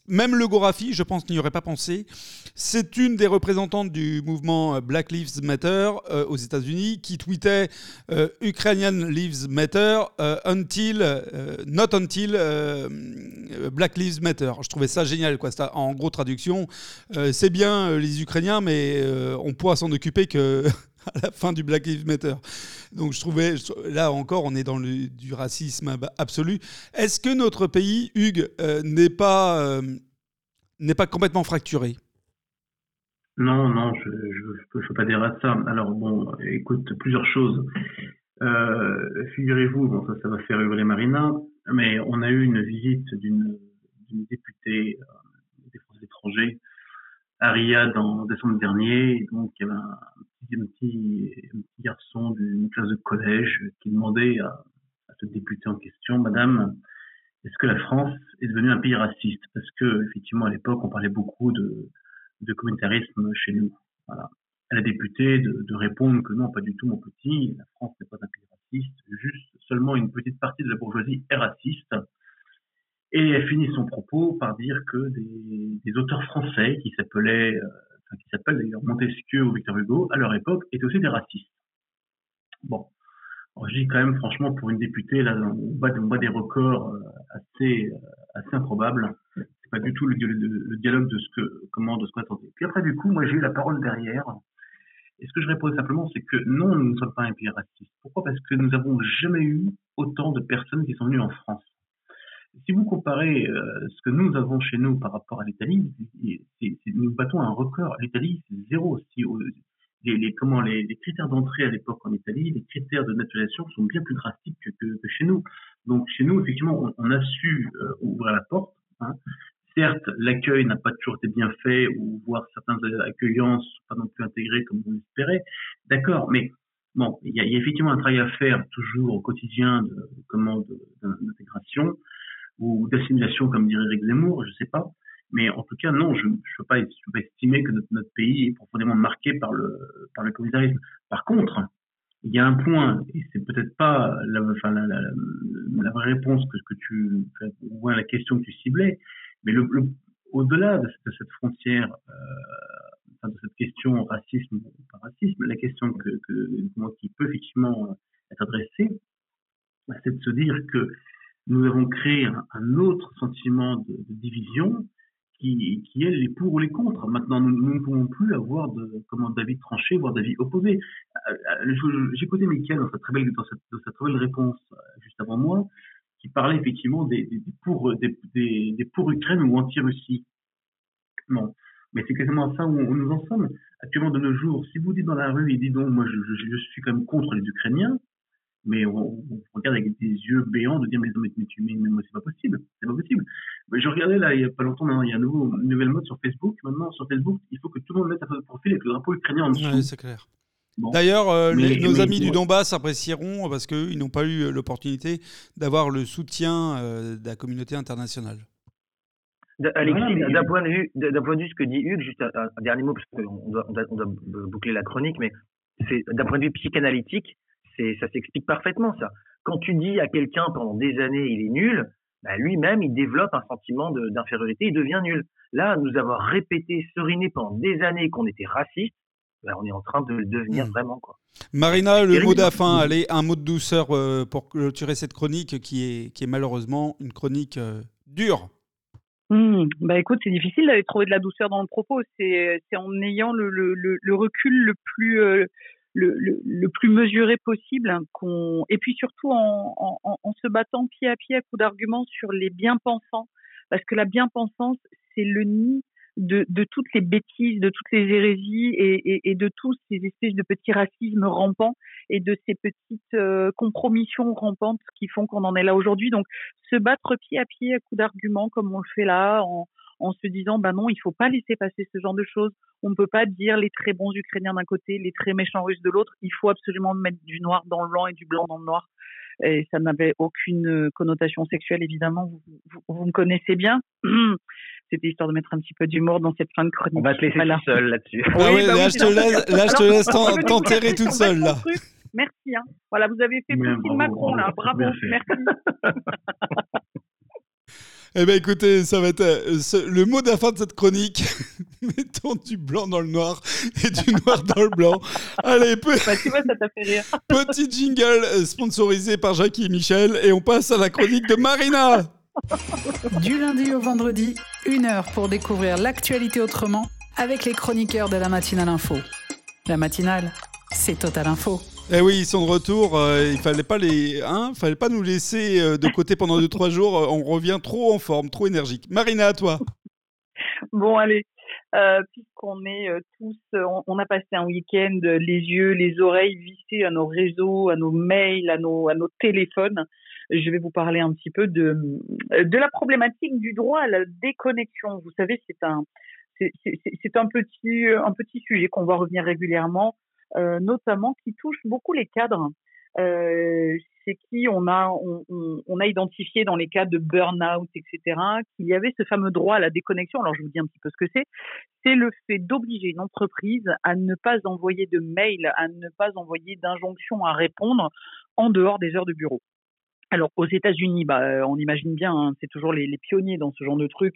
même le Gorafi, je pense, n'y aurait pas pensé. C'est une des représentantes du mouvement Black Lives Matter euh, aux États-Unis qui tweetait euh, Ukrainian Lives Matter until not until Black Lives Matter. Je trouvais ça génial, quoi. En gros traduction, c'est bien les Ukrainiens, mais on pourra s'en occuper que à la fin du Black Lives Matter. Donc je trouvais, là encore, on est dans le, du racisme absolu. Est-ce que notre pays, Hugues, euh, n'est pas, euh, pas complètement fracturé? Non, non, je ne peux, pas dire à ça. Alors bon, écoute, plusieurs choses. Euh, figurez-vous, bon, ça, ça va faire hurler Marina, mais on a eu une visite d'une députée des Français étrangers à Riyad en décembre dernier. Donc, il y avait un, un petit, garçon d'une classe de collège qui demandait à, à ce député en question, Madame, est-ce que la France est devenue un pays raciste? Parce que effectivement à l'époque on parlait beaucoup de, de communautarisme chez nous. Voilà. À la députée de, répondre que non, pas du tout, mon petit, la France n'est pas un pays raciste, juste seulement une petite partie de la bourgeoisie est raciste. Et elle finit son propos par dire que des, des auteurs français qui s'appelaient euh, qui s'appelle d'ailleurs Montesquieu ou Victor Hugo, à leur époque, étaient aussi des racistes. Bon. Alors, je dis quand même, franchement, pour une députée, là, on bat, des records euh, assez, euh, assez improbables. C'est pas du tout le, dialogue de ce que, comment, de ce qu'on attendait. Puis après, du coup, moi, j'ai eu la parole derrière. Et ce que je réponds simplement, c'est que non, nous ne sommes pas un pays raciste. Pourquoi? Parce que nous n'avons jamais eu autant de personnes qui sont venues en France si vous comparez euh, ce que nous avons chez nous par rapport à l'Italie, nous battons un record. L'Italie, c'est zéro. Si, les, les, comment, les, critères d'entrée à l'époque en Italie, les critères de naturalisation sont bien plus drastiques que, chez nous. Donc chez nous, effectivement, on, a su euh, ouvrir la porte. Hein. Certes, l'accueil n'a pas toujours été bien fait, ou voire certains accueillants sont pas non plus intégrés comme on l'espérait. D'accord, mais bon, il y a effectivement un travail à faire toujours au quotidien de comment d'intégration ou d'assimilation, comme dirait Eric Zemmour, je sais pas. Mais en tout cas, non, je ne peux, pas estimer que notre, pays est profondément marqué par le, par le communautarisme. Par contre, il y a un point, et c'est peut-être pas la, enfin, la, la, la, vraie réponse que, que tu, ou la question que tu ciblais, mais le, au-delà de, cette frontière, euh, de cette question racisme ou pas racisme, la question que, que, qui peut effectivement être adressée, bah, c'est de se dire que nous avons créé un, autre sentiment de, division qui, est les pour ou les contre. Maintenant, nous, ne pouvons plus avoir de, comment d'avis tranché, voire d'avis opposés. Euh, euh, écouté Michael dans sa très belle, dans cette très belle réponse euh, juste avant moi, qui parlait effectivement des, pour, des, des, pour Ukraine ou anti-Russie. Non. Mais c'est quasiment ça où, nous en sommes. Actuellement, de nos jours, si vous dites dans la rue, il dit donc, moi, je suis quand même contre les Ukrainiens, mais on, regarde avec des yeux béants de dire mais, mais, mais, mais, c'est pas possible, c'est pas possible. Mais je regardais là il y a pas longtemps, il y a un nouveau, une nouvelle mode sur Facebook. Maintenant sur Facebook, il faut que tout le monde mette un profil avec le drapeau ukrainien en dessous. Ouais, c'est clair. D'ailleurs, euh, nos amis du Donbass apprécieront parce qu'ils n'ont pas eu l'opportunité d'avoir le soutien euh, de la communauté internationale. Alexis, d'un point, de vue, d'un point de vue ce que dit Hugues, juste un, dernier mot, parce qu'on doit, on doit, on doit boucler la chronique, mais c'est d'un point de vue psychanalytique, ça s'explique parfaitement ça. Quand tu dis à quelqu'un pendant des années il est nul, bah, lui-même il développe un sentiment d'infériorité, il devient nul. Là, nous avons répété, seriné pendant des années qu'on était raciste, bah, on est en train de le devenir hmm. vraiment quoi. Marina, le mot d'afin, allez, un mot de douceur euh, pour clôturer cette chronique qui est, qui est malheureusement une chronique euh, dure. Mmh. Bah écoute, c'est difficile d'aller trouver de la douceur dans le propos. C'est en ayant le, le, le, recul le plus euh, le, le, plus mesuré possible, hein, qu'on et puis surtout en, en, en, se battant pied à pied à coup d'arguments sur les bien-pensants, parce que la bien-pensance, c'est le nid de, de, toutes les bêtises, de toutes les hérésies et, et, et, de tous ces espèces de petits racismes rampants et de ces petites euh, compromissions rampantes qui font qu'on en est là aujourd'hui. Donc, se battre pied à pied à coup d'arguments comme on le fait là, en, en se disant, bah non, il faut pas laisser passer ce genre de choses. On ne peut pas dire les très bons Ukrainiens d'un côté, les très méchants Russes de l'autre. Il faut absolument mettre du noir dans le blanc et du blanc dans le noir. Et ça n'avait aucune connotation sexuelle, évidemment. Vous, vous, vous me connaissez bien. C'était histoire de mettre un petit peu d'humour dans cette fin de chronique. On va te laisser Voilà. tout seul là-dessus. Ah Oui, ouais, bah là, oui, je te laisse, là, je te laisse t'enterrer toute seule, là. Merci. Hein. Voilà, vous avez fait bravo, Macron, là. bravo, fait. Merci. Eh ben écoutez, ça va être euh, ce- le mot de la fin de cette chronique. Mettons du blanc dans le noir et du noir dans le blanc. Allez, pe- Bah, tu vois, ça t'a fait rire. petit jingle euh, sponsorisé par Jackie et Michel et on passe à la chronique de Marina. Du lundi au vendredi, une heure pour découvrir l'actualité autrement avec les chroniqueurs de la matinale info. La matinale, c'est Total Info. Eh oui, ils sont de retour. euh, il fallait pas les, hein, fallait pas nous laisser euh, de côté pendant 2-3 jours. euh, on revient trop en forme, trop énergique. Marina, à toi. Bon, allez. Puisqu'on est tous, on, a passé un week-end, les yeux, les oreilles vissés à nos réseaux, à nos mails, à nos, à nos téléphones. Je vais vous parler un petit peu de, de la problématique du droit à la déconnexion. Vous savez, c'est un, c'est un petit, un petit sujet qu'on voit revenir régulièrement, notamment qui touche beaucoup les cadres. Euh, c'est qui on a, on a identifié dans les cas de burn-out, etc., qu'il y avait ce fameux droit à la déconnexion. Alors, je vous dis un petit peu ce que c'est. C'est le fait d'obliger une entreprise à ne pas envoyer de mail, à ne pas envoyer d'injonction à répondre en dehors des heures de bureau. Alors aux États-Unis, bah, euh, on imagine bien, hein, c'est toujours les, pionniers dans ce genre de truc.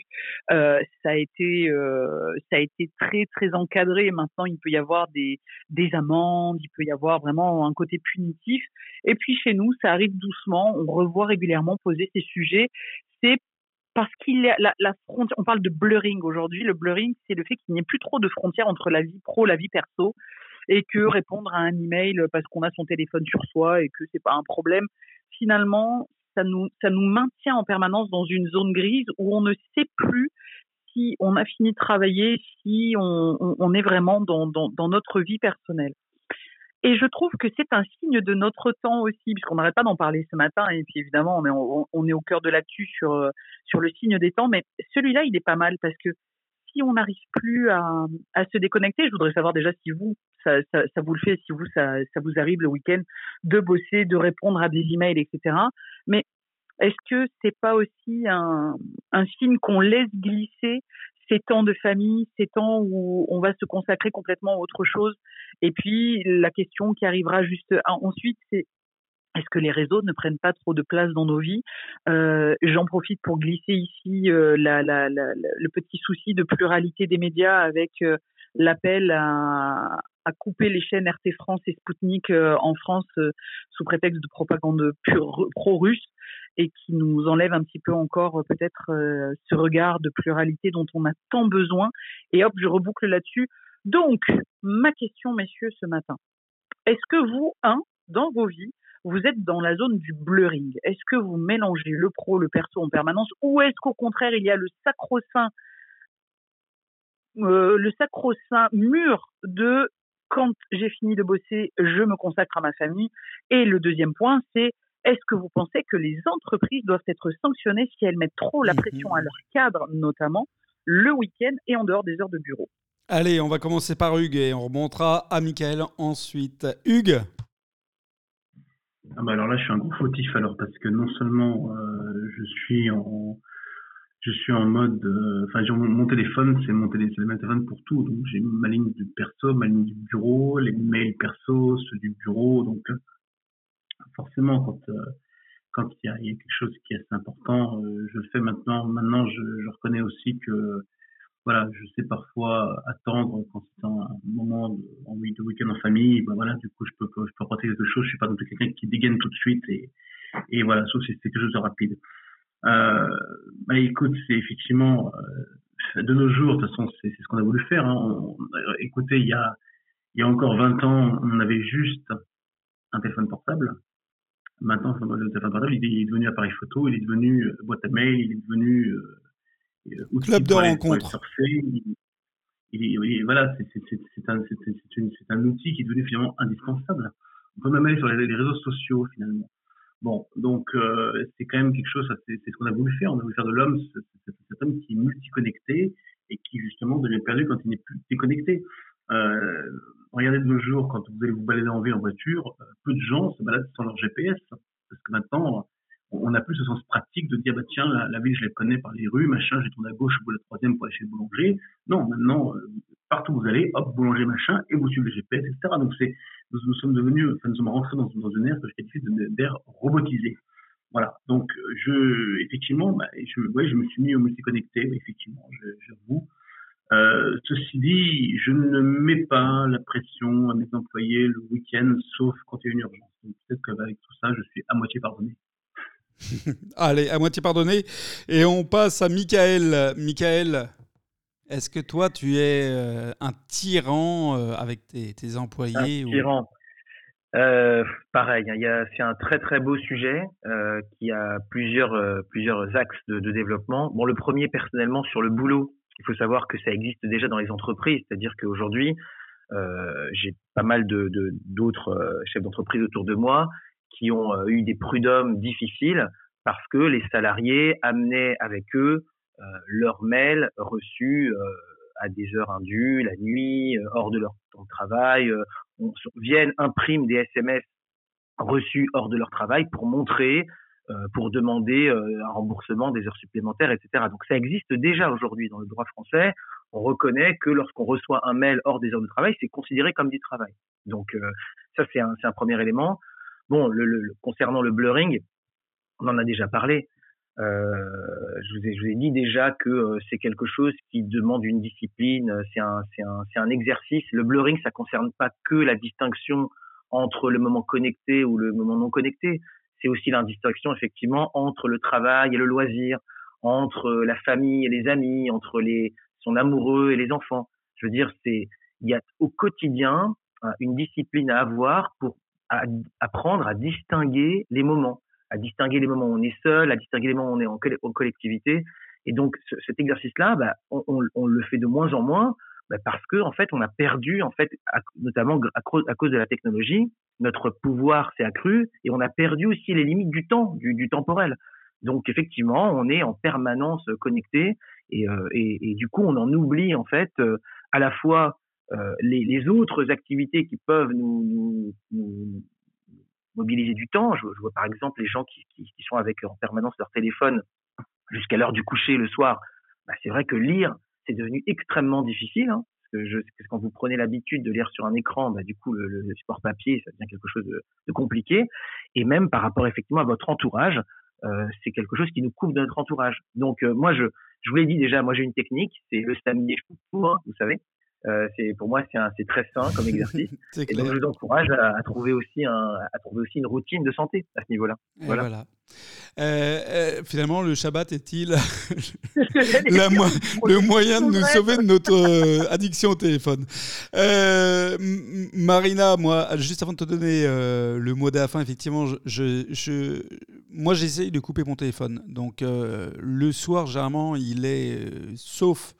Euh, ça a été, euh, ça a été très très encadré. Maintenant, il peut y avoir des des amendes, il peut y avoir vraiment un côté punitif. Et puis chez nous, ça arrive doucement. On revoit régulièrement poser ces sujets. C'est parce qu'il y a la, la frontière. On parle de blurring aujourd'hui. Le blurring, c'est le fait qu'il n'y ait plus trop de frontières entre la vie pro, la vie perso, et que répondre à un email parce qu'on a son téléphone sur soi et que c'est pas un problème. Finalement, ça nous ça nous maintient en permanence dans une zone grise où on ne sait plus si on a fini de travailler, si on, on, est vraiment dans, dans, notre vie personnelle. Et je trouve que c'est un signe de notre temps aussi, puisqu'on n'arrête pas d'en parler ce matin, et puis évidemment, on est, on, est au cœur de l'actu sur, sur le signe des temps, mais celui-là, il est pas mal, parce que si on n'arrive plus à, à se déconnecter, je voudrais savoir déjà si vous, ça, vous le fait, si vous, ça, ça vous arrive le week-end de bosser, de répondre à des emails, etc. Mais est-ce que c'est pas aussi un, un signe qu'on laisse glisser ces temps de famille, ces temps où on va se consacrer complètement à autre chose? Et puis la question qui arrivera juste ensuite, c'est est-ce que les réseaux ne prennent pas trop de place dans nos vies? Euh, J'en profite pour glisser ici euh, le petit souci de pluralité des médias avec euh, l'appel à, couper les chaînes RT France et Spoutnik euh, en France sous prétexte de propagande pro-russe et qui nous enlève un petit peu encore peut-être ce regard de pluralité dont on a tant besoin. Et hop, je reboucle là-dessus. Donc, ma question, messieurs, ce matin. Est-ce que vous, un, dans vos vies, vous êtes dans la zone du blurring? Est-ce que vous mélangez le pro, le perso en permanence? Ou est-ce qu'au contraire, il y a le sacro-saint euh, le sacro-saint mur de quand j'ai fini de bosser, je me consacre à ma famille. Et le deuxième point, c'est est-ce que vous pensez que les entreprises doivent être sanctionnées si elles mettent trop la pression à leur cadre, notamment le week-end et en dehors des heures de bureau? Allez, on va commencer par Hugues et on remontera à Michael ensuite. Hugues? Ah bah alors là, je suis un gros fautif alors parce que non seulement euh, je suis en je suis en mode, enfin, euh, mon, téléphone, c'est mon téléphone pour tout. Donc, j'ai ma ligne du perso, ma ligne du bureau, les mails perso, ceux du bureau. Donc, euh, forcément, quand euh, quand il y, a, y, a, quelque chose qui est assez important, euh, je fais maintenant. Maintenant, je, je, reconnais aussi que voilà, je sais parfois attendre quand c'est un, moment de, de week-end en famille. Ben voilà, du coup, je peux je peux apporter quelque chose. Je suis pas non plus quelqu'un qui dégaine tout de suite et et voilà, sauf si c'est quelque chose de rapide. Euh, bah écoute, c'est effectivement euh, de nos jours, de toute façon, c'est ce qu'on a voulu faire. Hein. On, écoutez, il y a il y a encore 20 ans, on avait juste un téléphone portable. Maintenant, le téléphone portable, il est devenu appareil photo, il est devenu boîte à mail, il est devenu euh, Club de rencontre. voilà, c'est un, un, outil qui est devenu finalement indispensable. On peut même aller sur les, réseaux sociaux finalement. Bon, donc euh, c'est quand même quelque chose, c'est ce qu'on a voulu faire. On a voulu faire de l'homme cet homme qui est multiconnecté et qui justement devient perdu quand il n'est plus déconnecté. Euh, regardez de nos jours, quand vous allez vous balader en ville en voiture, euh, peu de gens se baladent sans leur GPS parce que maintenant on n'a plus ce sens pratique de dire bah tiens la, ville je la connais par les rues machin j'ai tourné à gauche au la troisième pour aller chez le boulanger. Non maintenant euh, partout où vous allez hop boulanger machin et vous suivez le GPS etc donc c'est nous, nous, sommes devenus enfin nous sommes rentrés dans, dans une ère que je qualifie d'ère robotisée. Voilà. Donc je effectivement bah, je ouais, je me suis mis au multiconnecté effectivement j'avoue. Euh, ceci dit, je ne mets pas la pression à mes employés le week-end, sauf quand il y a une urgence. Donc peut-être qu'avec tout ça, je suis à moitié pardonné. Allez, à moitié pardonné. Et on passe à Michael. Michael, est-ce que toi, tu es euh, un tyran euh, avec tes, employés Un tyran. Euh, pareil, hein, c'est un très très beau sujet qui a plusieurs, plusieurs axes de, développement. Bon, le premier, personnellement, sur le boulot, il faut savoir que ça existe déjà dans les entreprises, c'est-à-dire qu'aujourd'hui, j'ai pas mal de d'autres chefs d'entreprise autour de moi qui ont euh, eu des prud'hommes difficiles parce que les salariés amenaient avec eux euh, leurs mails reçus euh, à des heures indues, la nuit, hors de leur temps de travail, viennent, impriment des SMS reçus hors de leur travail pour montrer, pour demander un remboursement des heures supplémentaires, etc. Donc ça existe déjà aujourd'hui dans le droit français. On reconnaît que lorsqu'on reçoit un mail hors des heures de travail, c'est considéré comme du travail. Donc ça, c'est un, premier élément. Bon, le, concernant le blurring, on en a déjà parlé. Euh, je, vous ai, je, vous ai, dit déjà que euh, c'est quelque chose qui demande une discipline, c'est un, un, un, exercice. Le blurring, ça concerne pas que la distinction entre le moment connecté ou le moment non connecté, c'est aussi la distinction effectivement entre le travail et le loisir, entre la famille et les amis, entre les, son amoureux et les enfants. Je veux dire, il y a au quotidien une discipline à avoir pour à apprendre à distinguer les moments, à distinguer les moments où on est seul, à distinguer les moments où on est en, collectivité. Et donc cet exercice-là, bah, on, on, on, le fait de moins en moins bah, parce que en fait on a perdu en fait notamment à, à, cause de la technologie, notre pouvoir s'est accru et on a perdu aussi les limites du temps, du, du temporel. Donc effectivement, on est en permanence connecté et, euh, et, et, du coup on en oublie en fait euh, à la fois les, les, autres activités qui peuvent nous, nous, mobiliser du temps. Je, je, vois par exemple les gens qui, qui, qui, sont avec en permanence leur téléphone jusqu'à l'heure du coucher le soir. Bah, c'est vrai que lire, c'est devenu extrêmement difficile. Hein, parce, que je, parce que quand vous prenez l'habitude de lire sur un écran, bah, du coup, le, le, support papier, ça devient quelque chose de, de, compliqué. Et même par rapport effectivement à votre entourage, euh, c'est quelque chose qui nous couvre de notre entourage. Donc euh, moi, je, je vous l'ai dit déjà, moi j'ai une technique, c'est le samedi hein, vous savez. Euh, c'est pour moi c'est très sain comme exercice et donc je vous encourage à, trouver aussi un, à trouver aussi une routine de santé à ce niveau-là. Voilà. Euh, euh, finalement, le Shabbat est-il le moyen de nous sauver de notre addiction au téléphone? Marina, moi, juste avant de te donner le mot de la fin, effectivement, je, je, moi j'essaye de couper mon téléphone. Donc le soir, généralement, il est sauf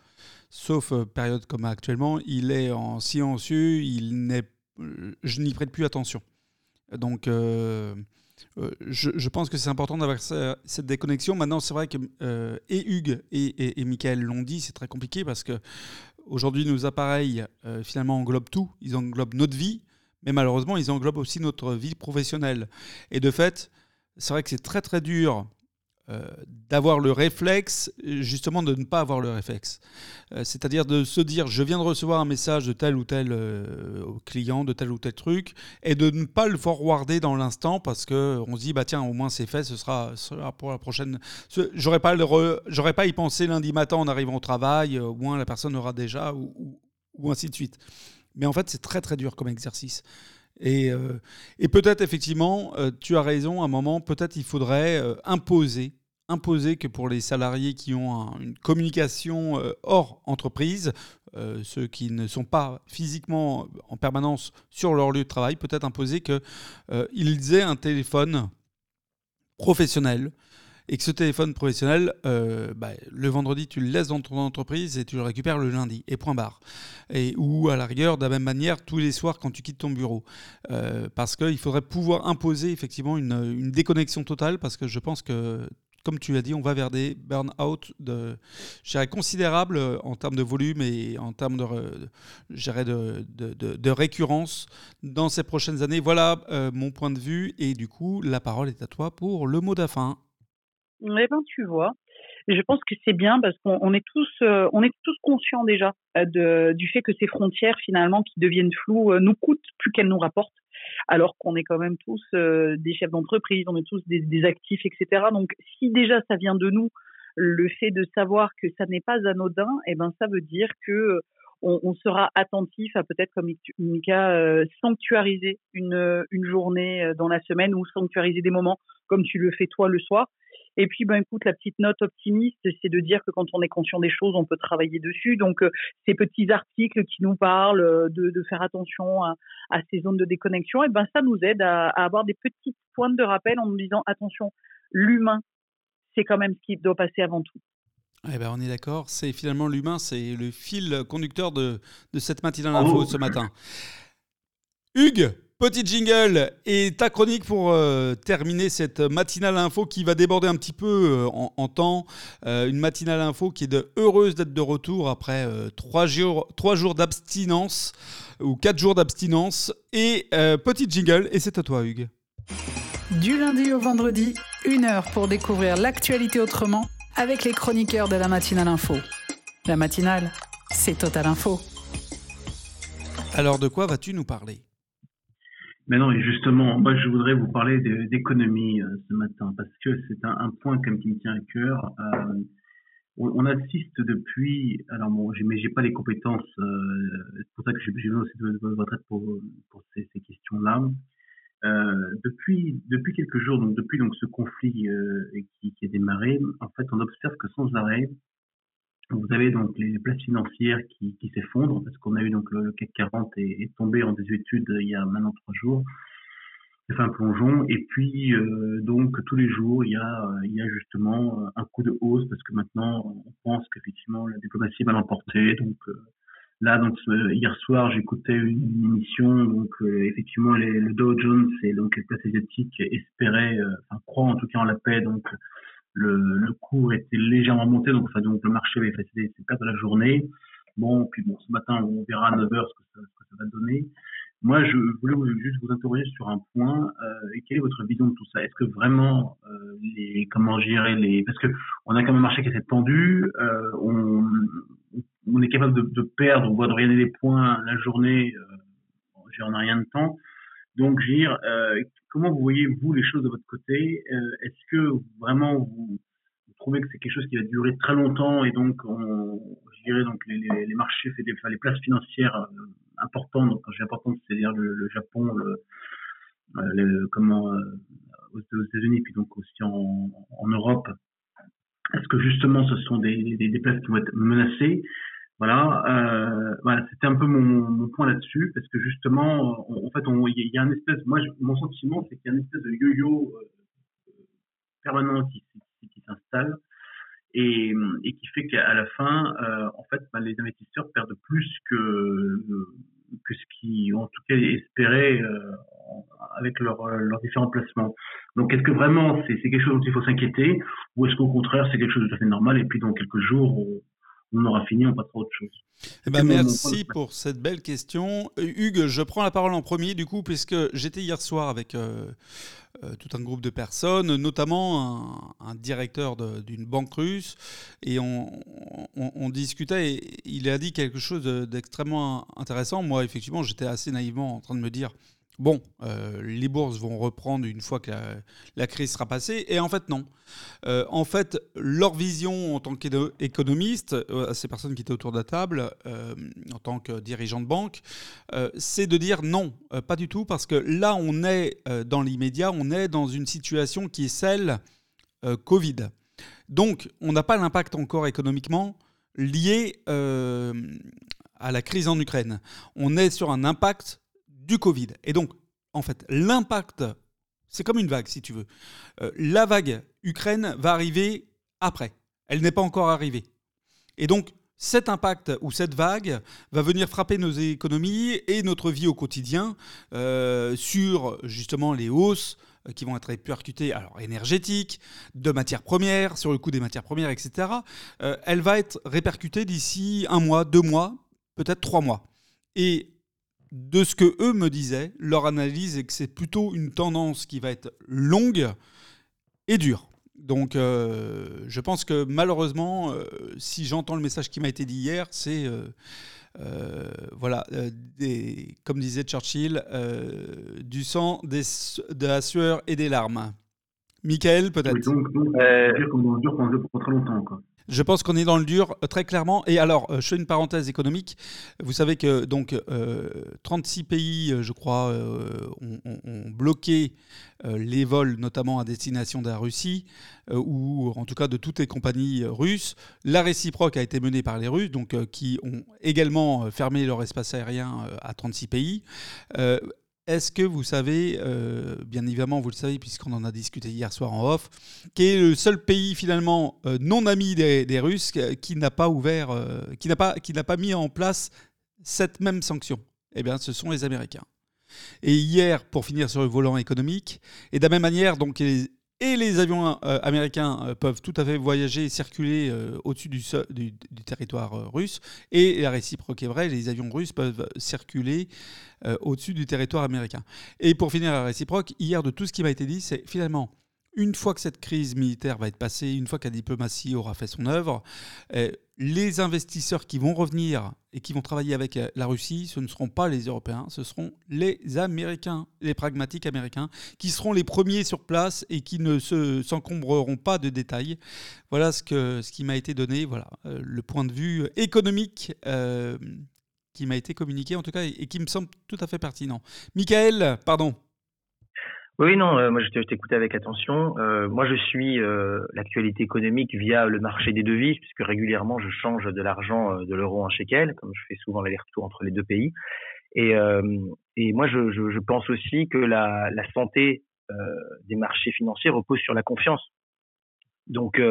sauf euh, période comme actuellement, il est en silencieux, il n'est, je n'y prête plus attention. Donc, euh, euh, je, pense que c'est important d'avoir cette déconnexion. Maintenant, c'est vrai que et Hugues et, et, Michael l'ont dit, c'est très compliqué parce que aujourd'hui, nos appareils finalement englobent tout. Ils englobent notre vie, mais malheureusement, ils englobent aussi notre vie professionnelle. Et de fait, c'est vrai que c'est très très dur euh, d'avoir le réflexe, justement de ne pas avoir le réflexe. Euh, c'est-à-dire de se dire, je viens de recevoir un message de tel ou tel euh, client, de tel ou tel truc, et de ne pas le forwarder dans l'instant parce qu'on se dit, bah tiens, au moins c'est fait, ce sera, pour la prochaine. J'aurais pas, j'aurais pas y pensé lundi matin en arrivant au travail, au moins la personne aura déjà, ou, ou, ainsi de suite. Mais en fait, c'est très très dur comme exercice. Et, et peut-être effectivement, tu as raison, à un moment, peut-être il faudrait imposer imposer que pour les salariés qui ont une communication euh, hors entreprise, euh, ceux qui ne sont pas physiquement en permanence sur leur lieu de travail, peut-être imposer qu'ils euh, aient un téléphone professionnel et que ce téléphone professionnel, bah, le vendredi, tu le laisses dans ton entreprise et tu le récupères le lundi, et point barre. Et, ou à la rigueur, de la même manière, tous les soirs quand tu quittes ton bureau. Parce qu'il faudrait pouvoir imposer effectivement une déconnexion totale, parce que je pense que comme tu l'as dit, on va vers des burn-out considérables euh, en termes de volume et en termes de, de, de, de récurrence dans ces prochaines années. Voilà euh, mon point de vue. Et du coup, la parole est à toi pour le mot de fin. Eh ben, tu vois, je pense que c'est bien parce qu'on est tous, euh, on est tous conscients déjà de, du fait que ces frontières finalement qui deviennent floues nous coûtent plus qu'elles nous rapportent alors qu'on est quand même tous euh, des chefs d'entreprise, on est tous des, actifs, etc. Donc si déjà ça vient de nous, le fait de savoir que ça n'est pas anodin, eh ben ça veut dire que on, sera attentif à peut-être, comme Mika, euh, sanctuariser une, journée euh, dans la semaine ou sanctuariser des moments comme tu le fais toi le soir. Et puis, ben, écoute, la petite note optimiste, c'est de dire que quand on est conscient des choses, on peut travailler dessus. Donc, euh, ces petits articles qui nous parlent euh, de, de faire attention à, à, ces zones de déconnexion, et ben, ça nous aide à, à avoir des petites pointes de rappel en nous disant, attention, l'humain, c'est quand même ce qui doit passer avant tout. Eh ben, on est d'accord, c'est finalement l'humain, c'est le fil conducteur de, de cette matinale info ce matin. Hugues, Petit jingle et ta chronique pour euh, terminer cette matinale info qui va déborder un petit peu euh, en, temps. Euh, une matinale info qui est de heureuse d'être de retour après trois jours, trois jours d'abstinence ou quatre jours d'abstinence. Et petit jingle, et c'est à toi Hugues. Du lundi au vendredi, une heure pour découvrir l'actualité autrement avec les chroniqueurs de la matinale info. La matinale, c'est Total Info. Alors de quoi vas-tu nous parler? Mais non, et justement, moi je voudrais vous parler d'économie euh, ce matin parce que c'est un, un, point comme qui me tient à cœur. Euh, on, assiste depuis, alors bon, mais j'ai pas les compétences, euh, c'est pour ça que j'ai besoin aussi de, votre aide pour, pour ces, ces questions-là. Euh, depuis depuis quelques jours, donc depuis donc ce conflit euh, qui, qui a démarré, en fait, on observe que sans arrêt, vous avez donc les places financières qui, qui s'effondrent parce qu'on a eu donc le, CAC 40 est, est, tombé en désuétude il y a maintenant trois jours. C'est un plongeon et puis euh, donc tous les jours il y a il y a justement un coup de hausse parce que maintenant on pense qu'effectivement la diplomatie va l'emporter donc euh, là donc hier soir j'écoutais une émission donc euh, effectivement les, le Dow Jones et donc les places asiatiques espéraient enfin croient en tout cas en la paix donc le, cours était légèrement monté, donc, enfin, donc le marché avait fait ses, pertes de la journée. Bon, puis bon, ce matin, on verra à 9h ce que ça, va donner. Moi, je voulais juste vous interroger sur un point. Euh, quelle est votre vision de tout ça? Est-ce que vraiment euh, les comment gérer les parce que on a quand même un marché qui est assez tendu. Euh, on, on est capable de, perdre, voire de gagner des points la journée. Euh, en rien de temps. Donc, je euh, comment vous voyez vous les choses de votre côté euh, Est-ce que vraiment vous, trouvez que c'est quelque chose qui va durer très longtemps et donc on, je dirais donc les, marchés, les, places financières euh, importantes, donc quand j'ai importante, c'est-à-dire le, Japon, le, comment aux, États-Unis, puis donc aussi en, Europe. Est-ce que justement ce sont des, des places qui vont être menacées? Voilà, euh, voilà c'était un peu mon, point là-dessus, parce que justement, en fait, il y, a un espèce, moi, mon sentiment, c'est qu'il y a une espèce de yo-yo euh, permanent qui, s'installe et, qui fait qu'à la fin, euh, en fait, bah, les investisseurs perdent plus que que ce qu'ils ont en tout cas espéré euh, avec leurs leurs différents placements. Donc, est-ce que vraiment c'est quelque chose dont il faut s'inquiéter, ou est-ce qu'au contraire c'est quelque chose de tout à fait normal et puis dans quelques jours on, on aura fini, on passera à autre chose. Eh ben, merci pour cette belle question. Euh, Hugues, je prends la parole en premier, du coup, puisque j'étais hier soir avec euh, euh, tout un groupe de personnes, notamment un, directeur d'une banque russe, et on, on, discutait, et il a dit quelque chose d'extrêmement intéressant. Moi, effectivement, j'étais assez naïvement en train de me dire bon, euh, les bourses vont reprendre une fois que la, crise sera passée. Et en fait, non. Euh, en fait, leur vision en tant qu'économiste, euh, à ces personnes qui étaient autour de la table, en tant que dirigeant de banque, c'est de dire non, pas du tout, parce que là, on est dans l'immédiat, on est dans une situation qui est celle Covid. Donc, on n'a pas l'impact encore économiquement lié à la crise en Ukraine. On est sur un impact du Covid. Et donc, en fait, l'impact C'est comme une vague, si tu veux. Euh, la vague Ukraine va arriver après. Elle n'est pas encore arrivée. Et donc, cet impact ou cette vague va venir frapper nos économies et notre vie au quotidien euh, sur justement les hausses qui vont être répercutées, alors énergétiques, de matières premières, sur le coût des matières premières, etc. Euh, elle va être répercutée d'ici un mois, deux mois, peut-être trois mois. Et de ce que eux me disaient, leur analyse est que c'est plutôt une tendance qui va être longue et dure. Donc, euh, je pense que malheureusement, euh, si j'entends le message qui m'a été dit hier, c'est euh, voilà, comme disait Churchill, du sang, de la sueur et des larmes. Michael, peut-être. Très longtemps. Quoi. Je pense qu'on est dans le dur euh, très clairement. Et alors, euh, je fais une parenthèse économique. Vous savez que donc 36 euh, pays, je crois, ont, bloqué les vols, notamment à destination de la Russie, ou en tout cas de toutes les compagnies russes. La réciproque a été menée par les Russes, donc qui ont également fermé leur espace aérien à 36 pays. Est-ce que vous savez, euh, bien évidemment vous le savez puisqu'on en a discuté hier soir en off, qui est le seul pays finalement euh, non ami des, Russes qui n'a pas ouvert, euh, qui n'a pas, qui n'a pas mis en place cette même sanction? Eh bien, ce sont les Américains. Et hier, pour finir sur le volant économique, et de la même manière, donc les et les avions euh, américains euh, peuvent tout à fait voyager et circuler euh, au-dessus du, du, territoire russe. Et la réciproque est vraie, les avions russes peuvent circuler au-dessus du territoire américain. Et pour finir la réciproque, hier, de tout ce qui m'a été dit, c'est finalement, une fois que cette crise militaire va être passée, une fois que la diplomatie aura fait son œuvre, les investisseurs qui vont revenir et qui vont travailler avec euh, la Russie, ce ne seront pas les Européens, ce seront les Américains, les pragmatiques américains, qui seront les premiers sur place et qui ne s'encombreront pas de détails. Voilà ce, que, ce qui m'a été donné, voilà, euh, le point de vue économique euh, qui m'a été communiqué en tout cas et, qui me semble tout à fait pertinent. Michael, pardon. Oui, non, euh, moi je t'écoutais avec attention. Euh, moi je suis euh, l'actualité économique via le marché des devises, puisque régulièrement je change de l'argent de l'euro en shekel, comme je fais souvent l'aller-retour entre les deux pays. Et, et moi je, je, je, pense aussi que la, la santé des marchés financiers repose sur la confiance. Donc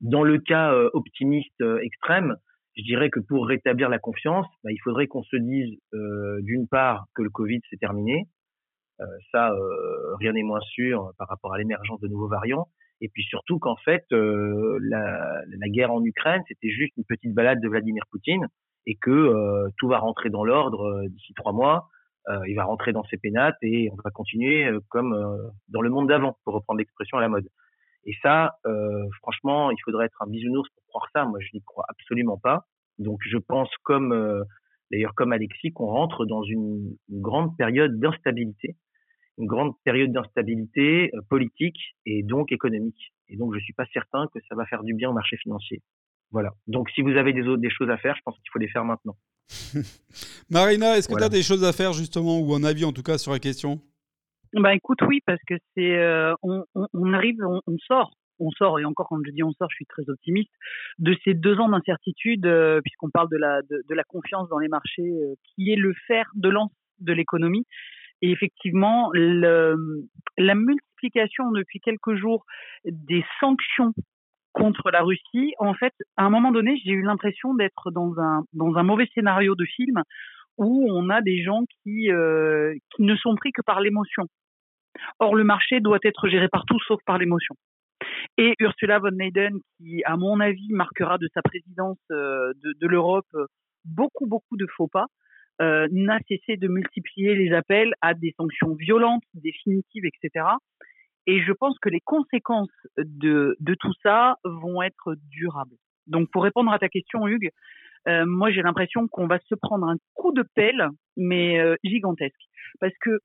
dans le cas optimiste extrême, je dirais que pour rétablir la confiance, bah, il faudrait qu'on se dise d'une part que le Covid s'est terminé, euh, ça, euh, rien n'est moins sûr par rapport à l'émergence de nouveaux variants. Et puis surtout qu'en fait, euh, la, guerre en Ukraine, c'était juste une petite balade de Vladimir Poutine et que tout va rentrer dans l'ordre d'ici trois mois. il va rentrer dans ses pénates et on va continuer comme dans le monde d'avant, pour reprendre l'expression à la mode. Et ça, franchement, il faudrait être un bisounours pour croire ça. Moi, je n'y crois absolument pas. Donc, je pense comme d'ailleurs comme Alexis qu'on rentre dans une grande période d'instabilité une grande période d'instabilité euh, politique et donc économique. Et donc, je suis pas certain que ça va faire du bien au marché financier. Voilà. Donc, si vous avez des, autres, des choses à faire, je pense qu'il faut les faire maintenant. Marina, est-ce que tu as des choses à faire justement, ou un avis en tout cas sur la question? Bah écoute, oui, parce que c'est, euh, on, on, arrive, on, sort, on sort, et encore quand je dis on sort, je suis très optimiste, de ces deux ans d'incertitude, euh, puisqu'on parle de la, de, de, la confiance dans les marchés, qui est le fer de lance de l'économie. Et effectivement, la multiplication depuis quelques jours des sanctions contre la Russie, en fait, à un moment donné, j'ai eu l'impression d'être dans un, mauvais scénario de film où on a des gens qui, euh, qui ne sont pris que par l'émotion. Or, le marché doit être géré par tout sauf par l'émotion. Et Ursula von Leyen, qui, à mon avis, marquera de sa présidence euh, de l'Europe beaucoup, beaucoup de faux pas, euh, n'a cessé de multiplier les appels à des sanctions violentes, définitives, etc. Et je pense que les conséquences de, de tout ça vont être durables. Donc, pour répondre à ta question, Hugues, euh, moi j'ai l'impression qu'on va se prendre un coup de pelle, mais euh, gigantesque, parce que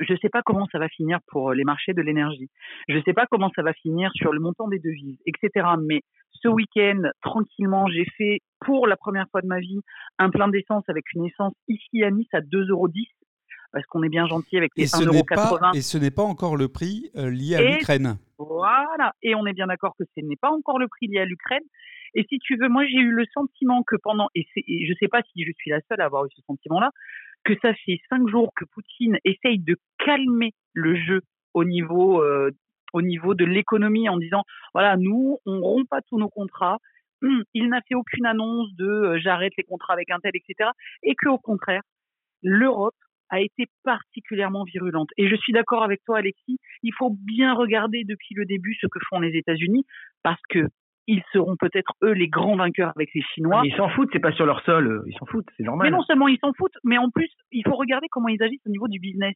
je ne sais pas comment ça va finir pour les marchés de l'énergie. Je ne sais pas comment ça va finir sur le montant des devises, etc. Mais ce week-end, tranquillement, j'ai fait pour la première fois de ma vie un plein d'essence avec une essence ici à Nice à 2,10 euros parce qu'on est bien gentil avec les 1,80 Et ce n'est pas encore le prix euh, lié à l'Ukraine. Voilà, et on est bien d'accord que ce n'est pas encore le prix lié à l'Ukraine. Et si tu veux, moi j'ai eu le sentiment que pendant, et, et je ne sais pas si je suis la seule à avoir eu ce sentiment-là, que ça fait cinq jours que Poutine essaye de calmer le jeu au niveau au niveau de l'économie en disant voilà nous on rompt pas tous nos contrats hum, il n'a fait aucune annonce de j'arrête les contrats avec un tel etc et que au contraire l'Europe a été particulièrement virulente. Et je suis d'accord avec toi, Alexis, il faut bien regarder depuis le début ce que font les États-Unis, parce que ils seront peut-être eux les grands vainqueurs avec les Chinois. ils s'en foutent, c'est pas sur leur sol, ils s'en foutent, c'est normal. Mais non seulement ils s'en foutent, mais en plus, il faut regarder comment ils agissent au niveau du business.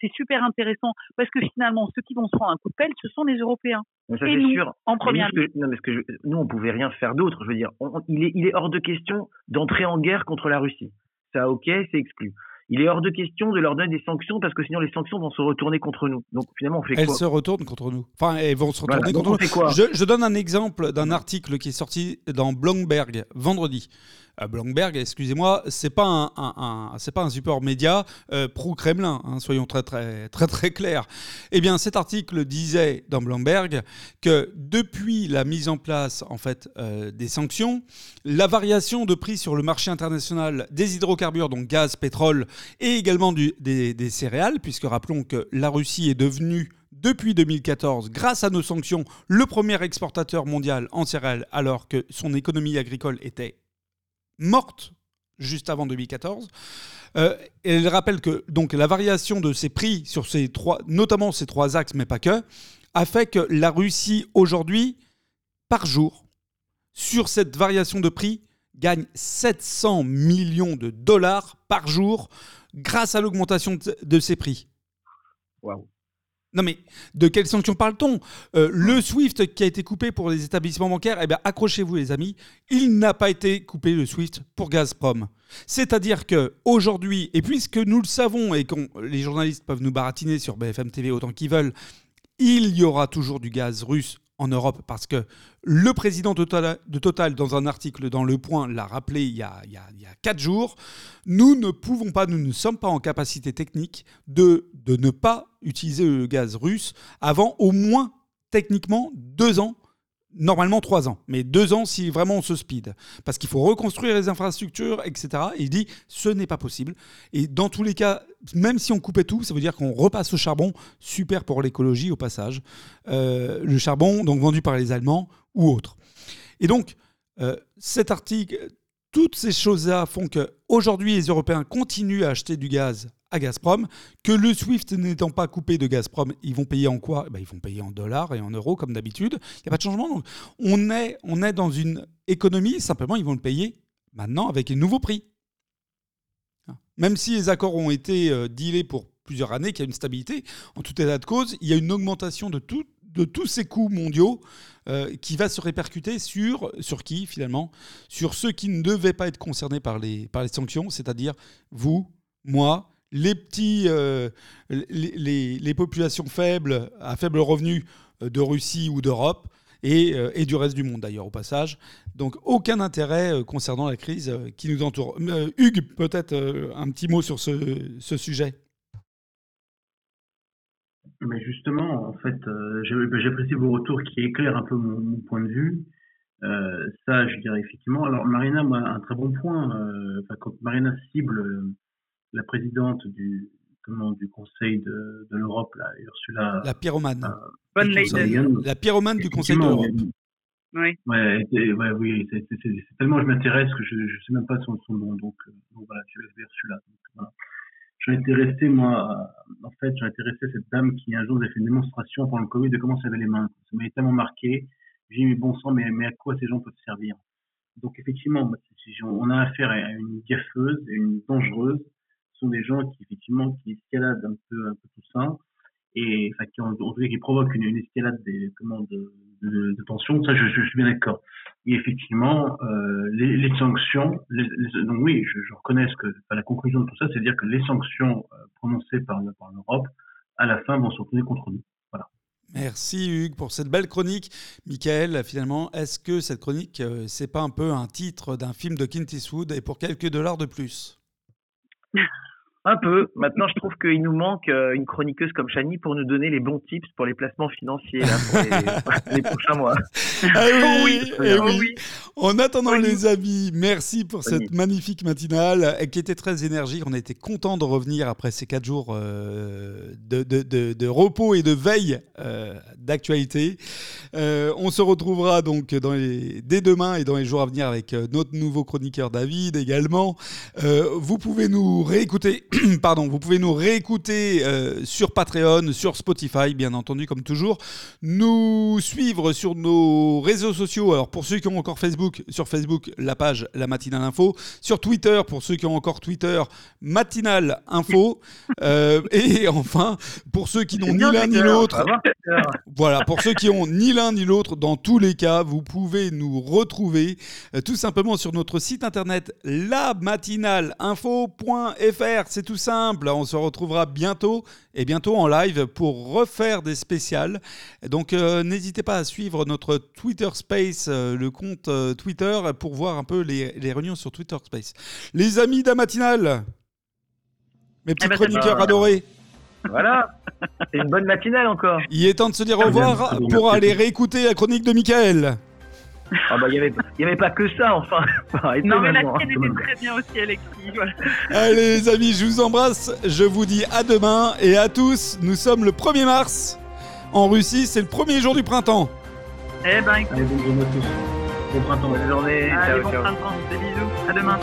C'est super intéressant parce que finalement, ceux qui vont se prendre un coup de pelle, ce sont les Européens. ça, Et nous, sûr. en première ligne. Non, mais que nous, on pouvait rien faire d'autre. Je veux dire, il, est, il est hors de question d'entrer en guerre contre la Russie. Ça, ok, c'est exclu il est hors de question de leur donner des sanctions parce que sinon les sanctions vont se retourner contre nous. Donc finalement, on fait quoi Elles se retournent contre nous. Enfin, elles vont se retourner contre nous. Je, je, donne un exemple d'un article qui est sorti dans Bloomberg vendredi. Bloomberg, excusez-moi, c'est pas un, c'est pas un support média euh, pro-Kremlin, hein, soyons très très très très clairs. Eh bien, cet article disait dans Bloomberg que depuis la mise en place en fait euh, des sanctions, la variation de prix sur le marché international des hydrocarbures, donc gaz, pétrole, et également des, des céréales, puisque rappelons que la Russie est devenue depuis 2014, grâce à nos sanctions, le premier exportateur mondial en céréales, alors que son économie agricole était morte juste avant 2014. Euh, elle rappelle que donc la variation de ces prix sur ces trois, notamment ces trois axes, mais pas que, a fait que la Russie aujourd'hui, par jour, sur cette variation de prix, gagne 700 millions de dollars par jour grâce à l'augmentation de, ces prix. Waouh. Non mais de quelles sanctions parle-t-on? Euh, Le SWIFT qui a été coupé pour les établissements bancaires, eh bien accrochez-vous les amis, il n'a pas été coupé le SWIFT pour Gazprom. C'est-à-dire que aujourd'hui, et puisque nous le savons et que les journalistes peuvent nous baratiner sur BFM TV autant qu'ils veulent, il y aura toujours du gaz russe en Europe parce que le président de Total, dans un article dans Le Point, l'a rappelé il y, a, il, quatre jours, nous ne pouvons pas, nous ne sommes pas en capacité technique de, de ne pas utiliser le gaz russe avant au moins techniquement deux ans normalement trois ans, mais deux ans si vraiment on se speed. Parce qu'il faut reconstruire les infrastructures, etc. Et il dit, ce n'est pas possible. Et dans tous les cas, même si on coupait tout, ça veut dire qu'on repasse au charbon, super pour l'écologie au passage. Euh, le charbon, donc vendu par les Allemands ou autres. Et donc, euh, cet article, toutes ces choses-là font qu'aujourd'hui, les Européens continuent à acheter du gaz à Gazprom, que le SWIFT n'étant pas coupé de Gazprom, ils vont payer en quoi? Eh ben, Ils vont payer en dollars et en euros comme d'habitude. Il n'y a pas de changement. On est, dans une économie, simplement ils vont le payer maintenant avec les nouveaux prix. Même si les accords ont été euh, dealés pour plusieurs années, qu'il y a une stabilité, en tout état de cause, il y a une augmentation de, tous ces coûts mondiaux euh, qui va se répercuter sur, qui finalement? Sur ceux qui ne devaient pas être concernés par les sanctions, c'est-à-dire vous, moi, les petits, euh, les, populations faibles, à faible revenu euh, de Russie ou d'Europe, euh, et, du reste du monde d'ailleurs au passage. Donc aucun intérêt concernant la crise qui nous entoure. Hugues, peut-être un petit mot sur ce, sujet. Mais justement, en fait, j'apprécie vos retours qui éclairent un peu mon, point de vue. ça, je dirais effectivement. Alors, Marina, un très bon point. quand Marina cible la présidente du, comment, du Conseil de, de l'Europe, là, Ursula. La pyromane. Euh, la pyromane du Conseil de l'Europe. Oui. Ouais, ouais, oui, c'est tellement je m'intéresse que je ne sais même pas son, son nom, donc, euh, donc voilà, je vais Ursula. Donc, voilà. J'en étais resté, moi, en fait, j'en étais resté à cette dame qui un jour a fait une démonstration pendant le Covid de comment ça avait les mains. Ça m'a tellement marqué. J'ai dit, mais bon sang, mais, mais à quoi ces gens peuvent servir? Donc effectivement, on a affaire à une gaffeuse, une dangereuse, sont des gens qui effectivement qui escaladent un peu, un peu tout ça et enfin, qui en, tout cas qui provoquent une, escalade des comment de, de, de tension. Ça, je, je, suis bien d'accord. Et effectivement, euh, les, les, sanctions. Les, donc oui, je, je reconnais que enfin, la conclusion de tout ça, c'est de dire que les sanctions euh, prononcées par, par l'Europe, à la fin, vont se retourner contre nous. Voilà. Merci Hugues pour cette belle chronique. Michael, finalement, est-ce que cette chronique, euh, c'est pas un peu un titre d'un film de Clint Eastwood et pour quelques dollars de plus? Un peu. Maintenant, je trouve qu'il nous manque euh, une chroniqueuse comme Chani pour nous donner les bons tips pour les placements financiers là, pour les, les prochains mois. Ah oui, oui, eh oh oui. oui. En attendant, Oui. les amis, merci pour cette magnifique matinale euh, qui était très énergique. On été content de revenir après ces quatre jours euh, de, de- de- de repos et de veille euh, d'actualité. Euh, on se retrouvera donc dans les- dès demain et dans les jours à venir avec notre nouveau chroniqueur David également. Vous pouvez nous réécouter, pardon, vous pouvez nous réécouter euh, sur Patreon, sur Spotify, bien entendu, comme toujours. Nous suivre sur nos réseaux sociaux. Alors pour ceux qui ont encore Facebook, sur Facebook, la page La Matinale Info. Sur Twitter, pour ceux qui ont encore Twitter, Matinale Info. Euh, et enfin, pour ceux qui n'ont ni l'un ni l'autre, voilà, pour ceux qui ont ni l'un ni l'autre, dans tous les cas, vous pouvez nous retrouver euh, tout simplement sur notre site internet lamatinaleinfo.fr. C'est tout simple, on se retrouvera bientôt et bientôt en live pour refaire des spéciales. Donc euh, n'hésitez pas à suivre notre Twitter Space, euh, le compte euh, Twitter, pour voir un peu les, les réunions sur Twitter Space. Les amis de la matinale, mes petits Eh ben, chroniqueurs pas- adorés. Voilà. C'est une bonne matinale encore. Il est temps de se dire au revoir pour aller réécouter la chronique de Michael. Ah bah il y avait il y avait pas que ça enfin. Non, mais la maintenant, hein. tienne était très bien aussi, Alexis. Voilà. Allez les amis, je vous embrasse. Je vous dis à demain et à tous. Nous sommes le 1er mars. En Russie, c'est le premier jour du printemps. Eh ben, écoute, Allez, bonne journée à tous. Bon printemps. Bonne journée. allez, Ciao, bon ciao. printemps. Des bisous. À demain.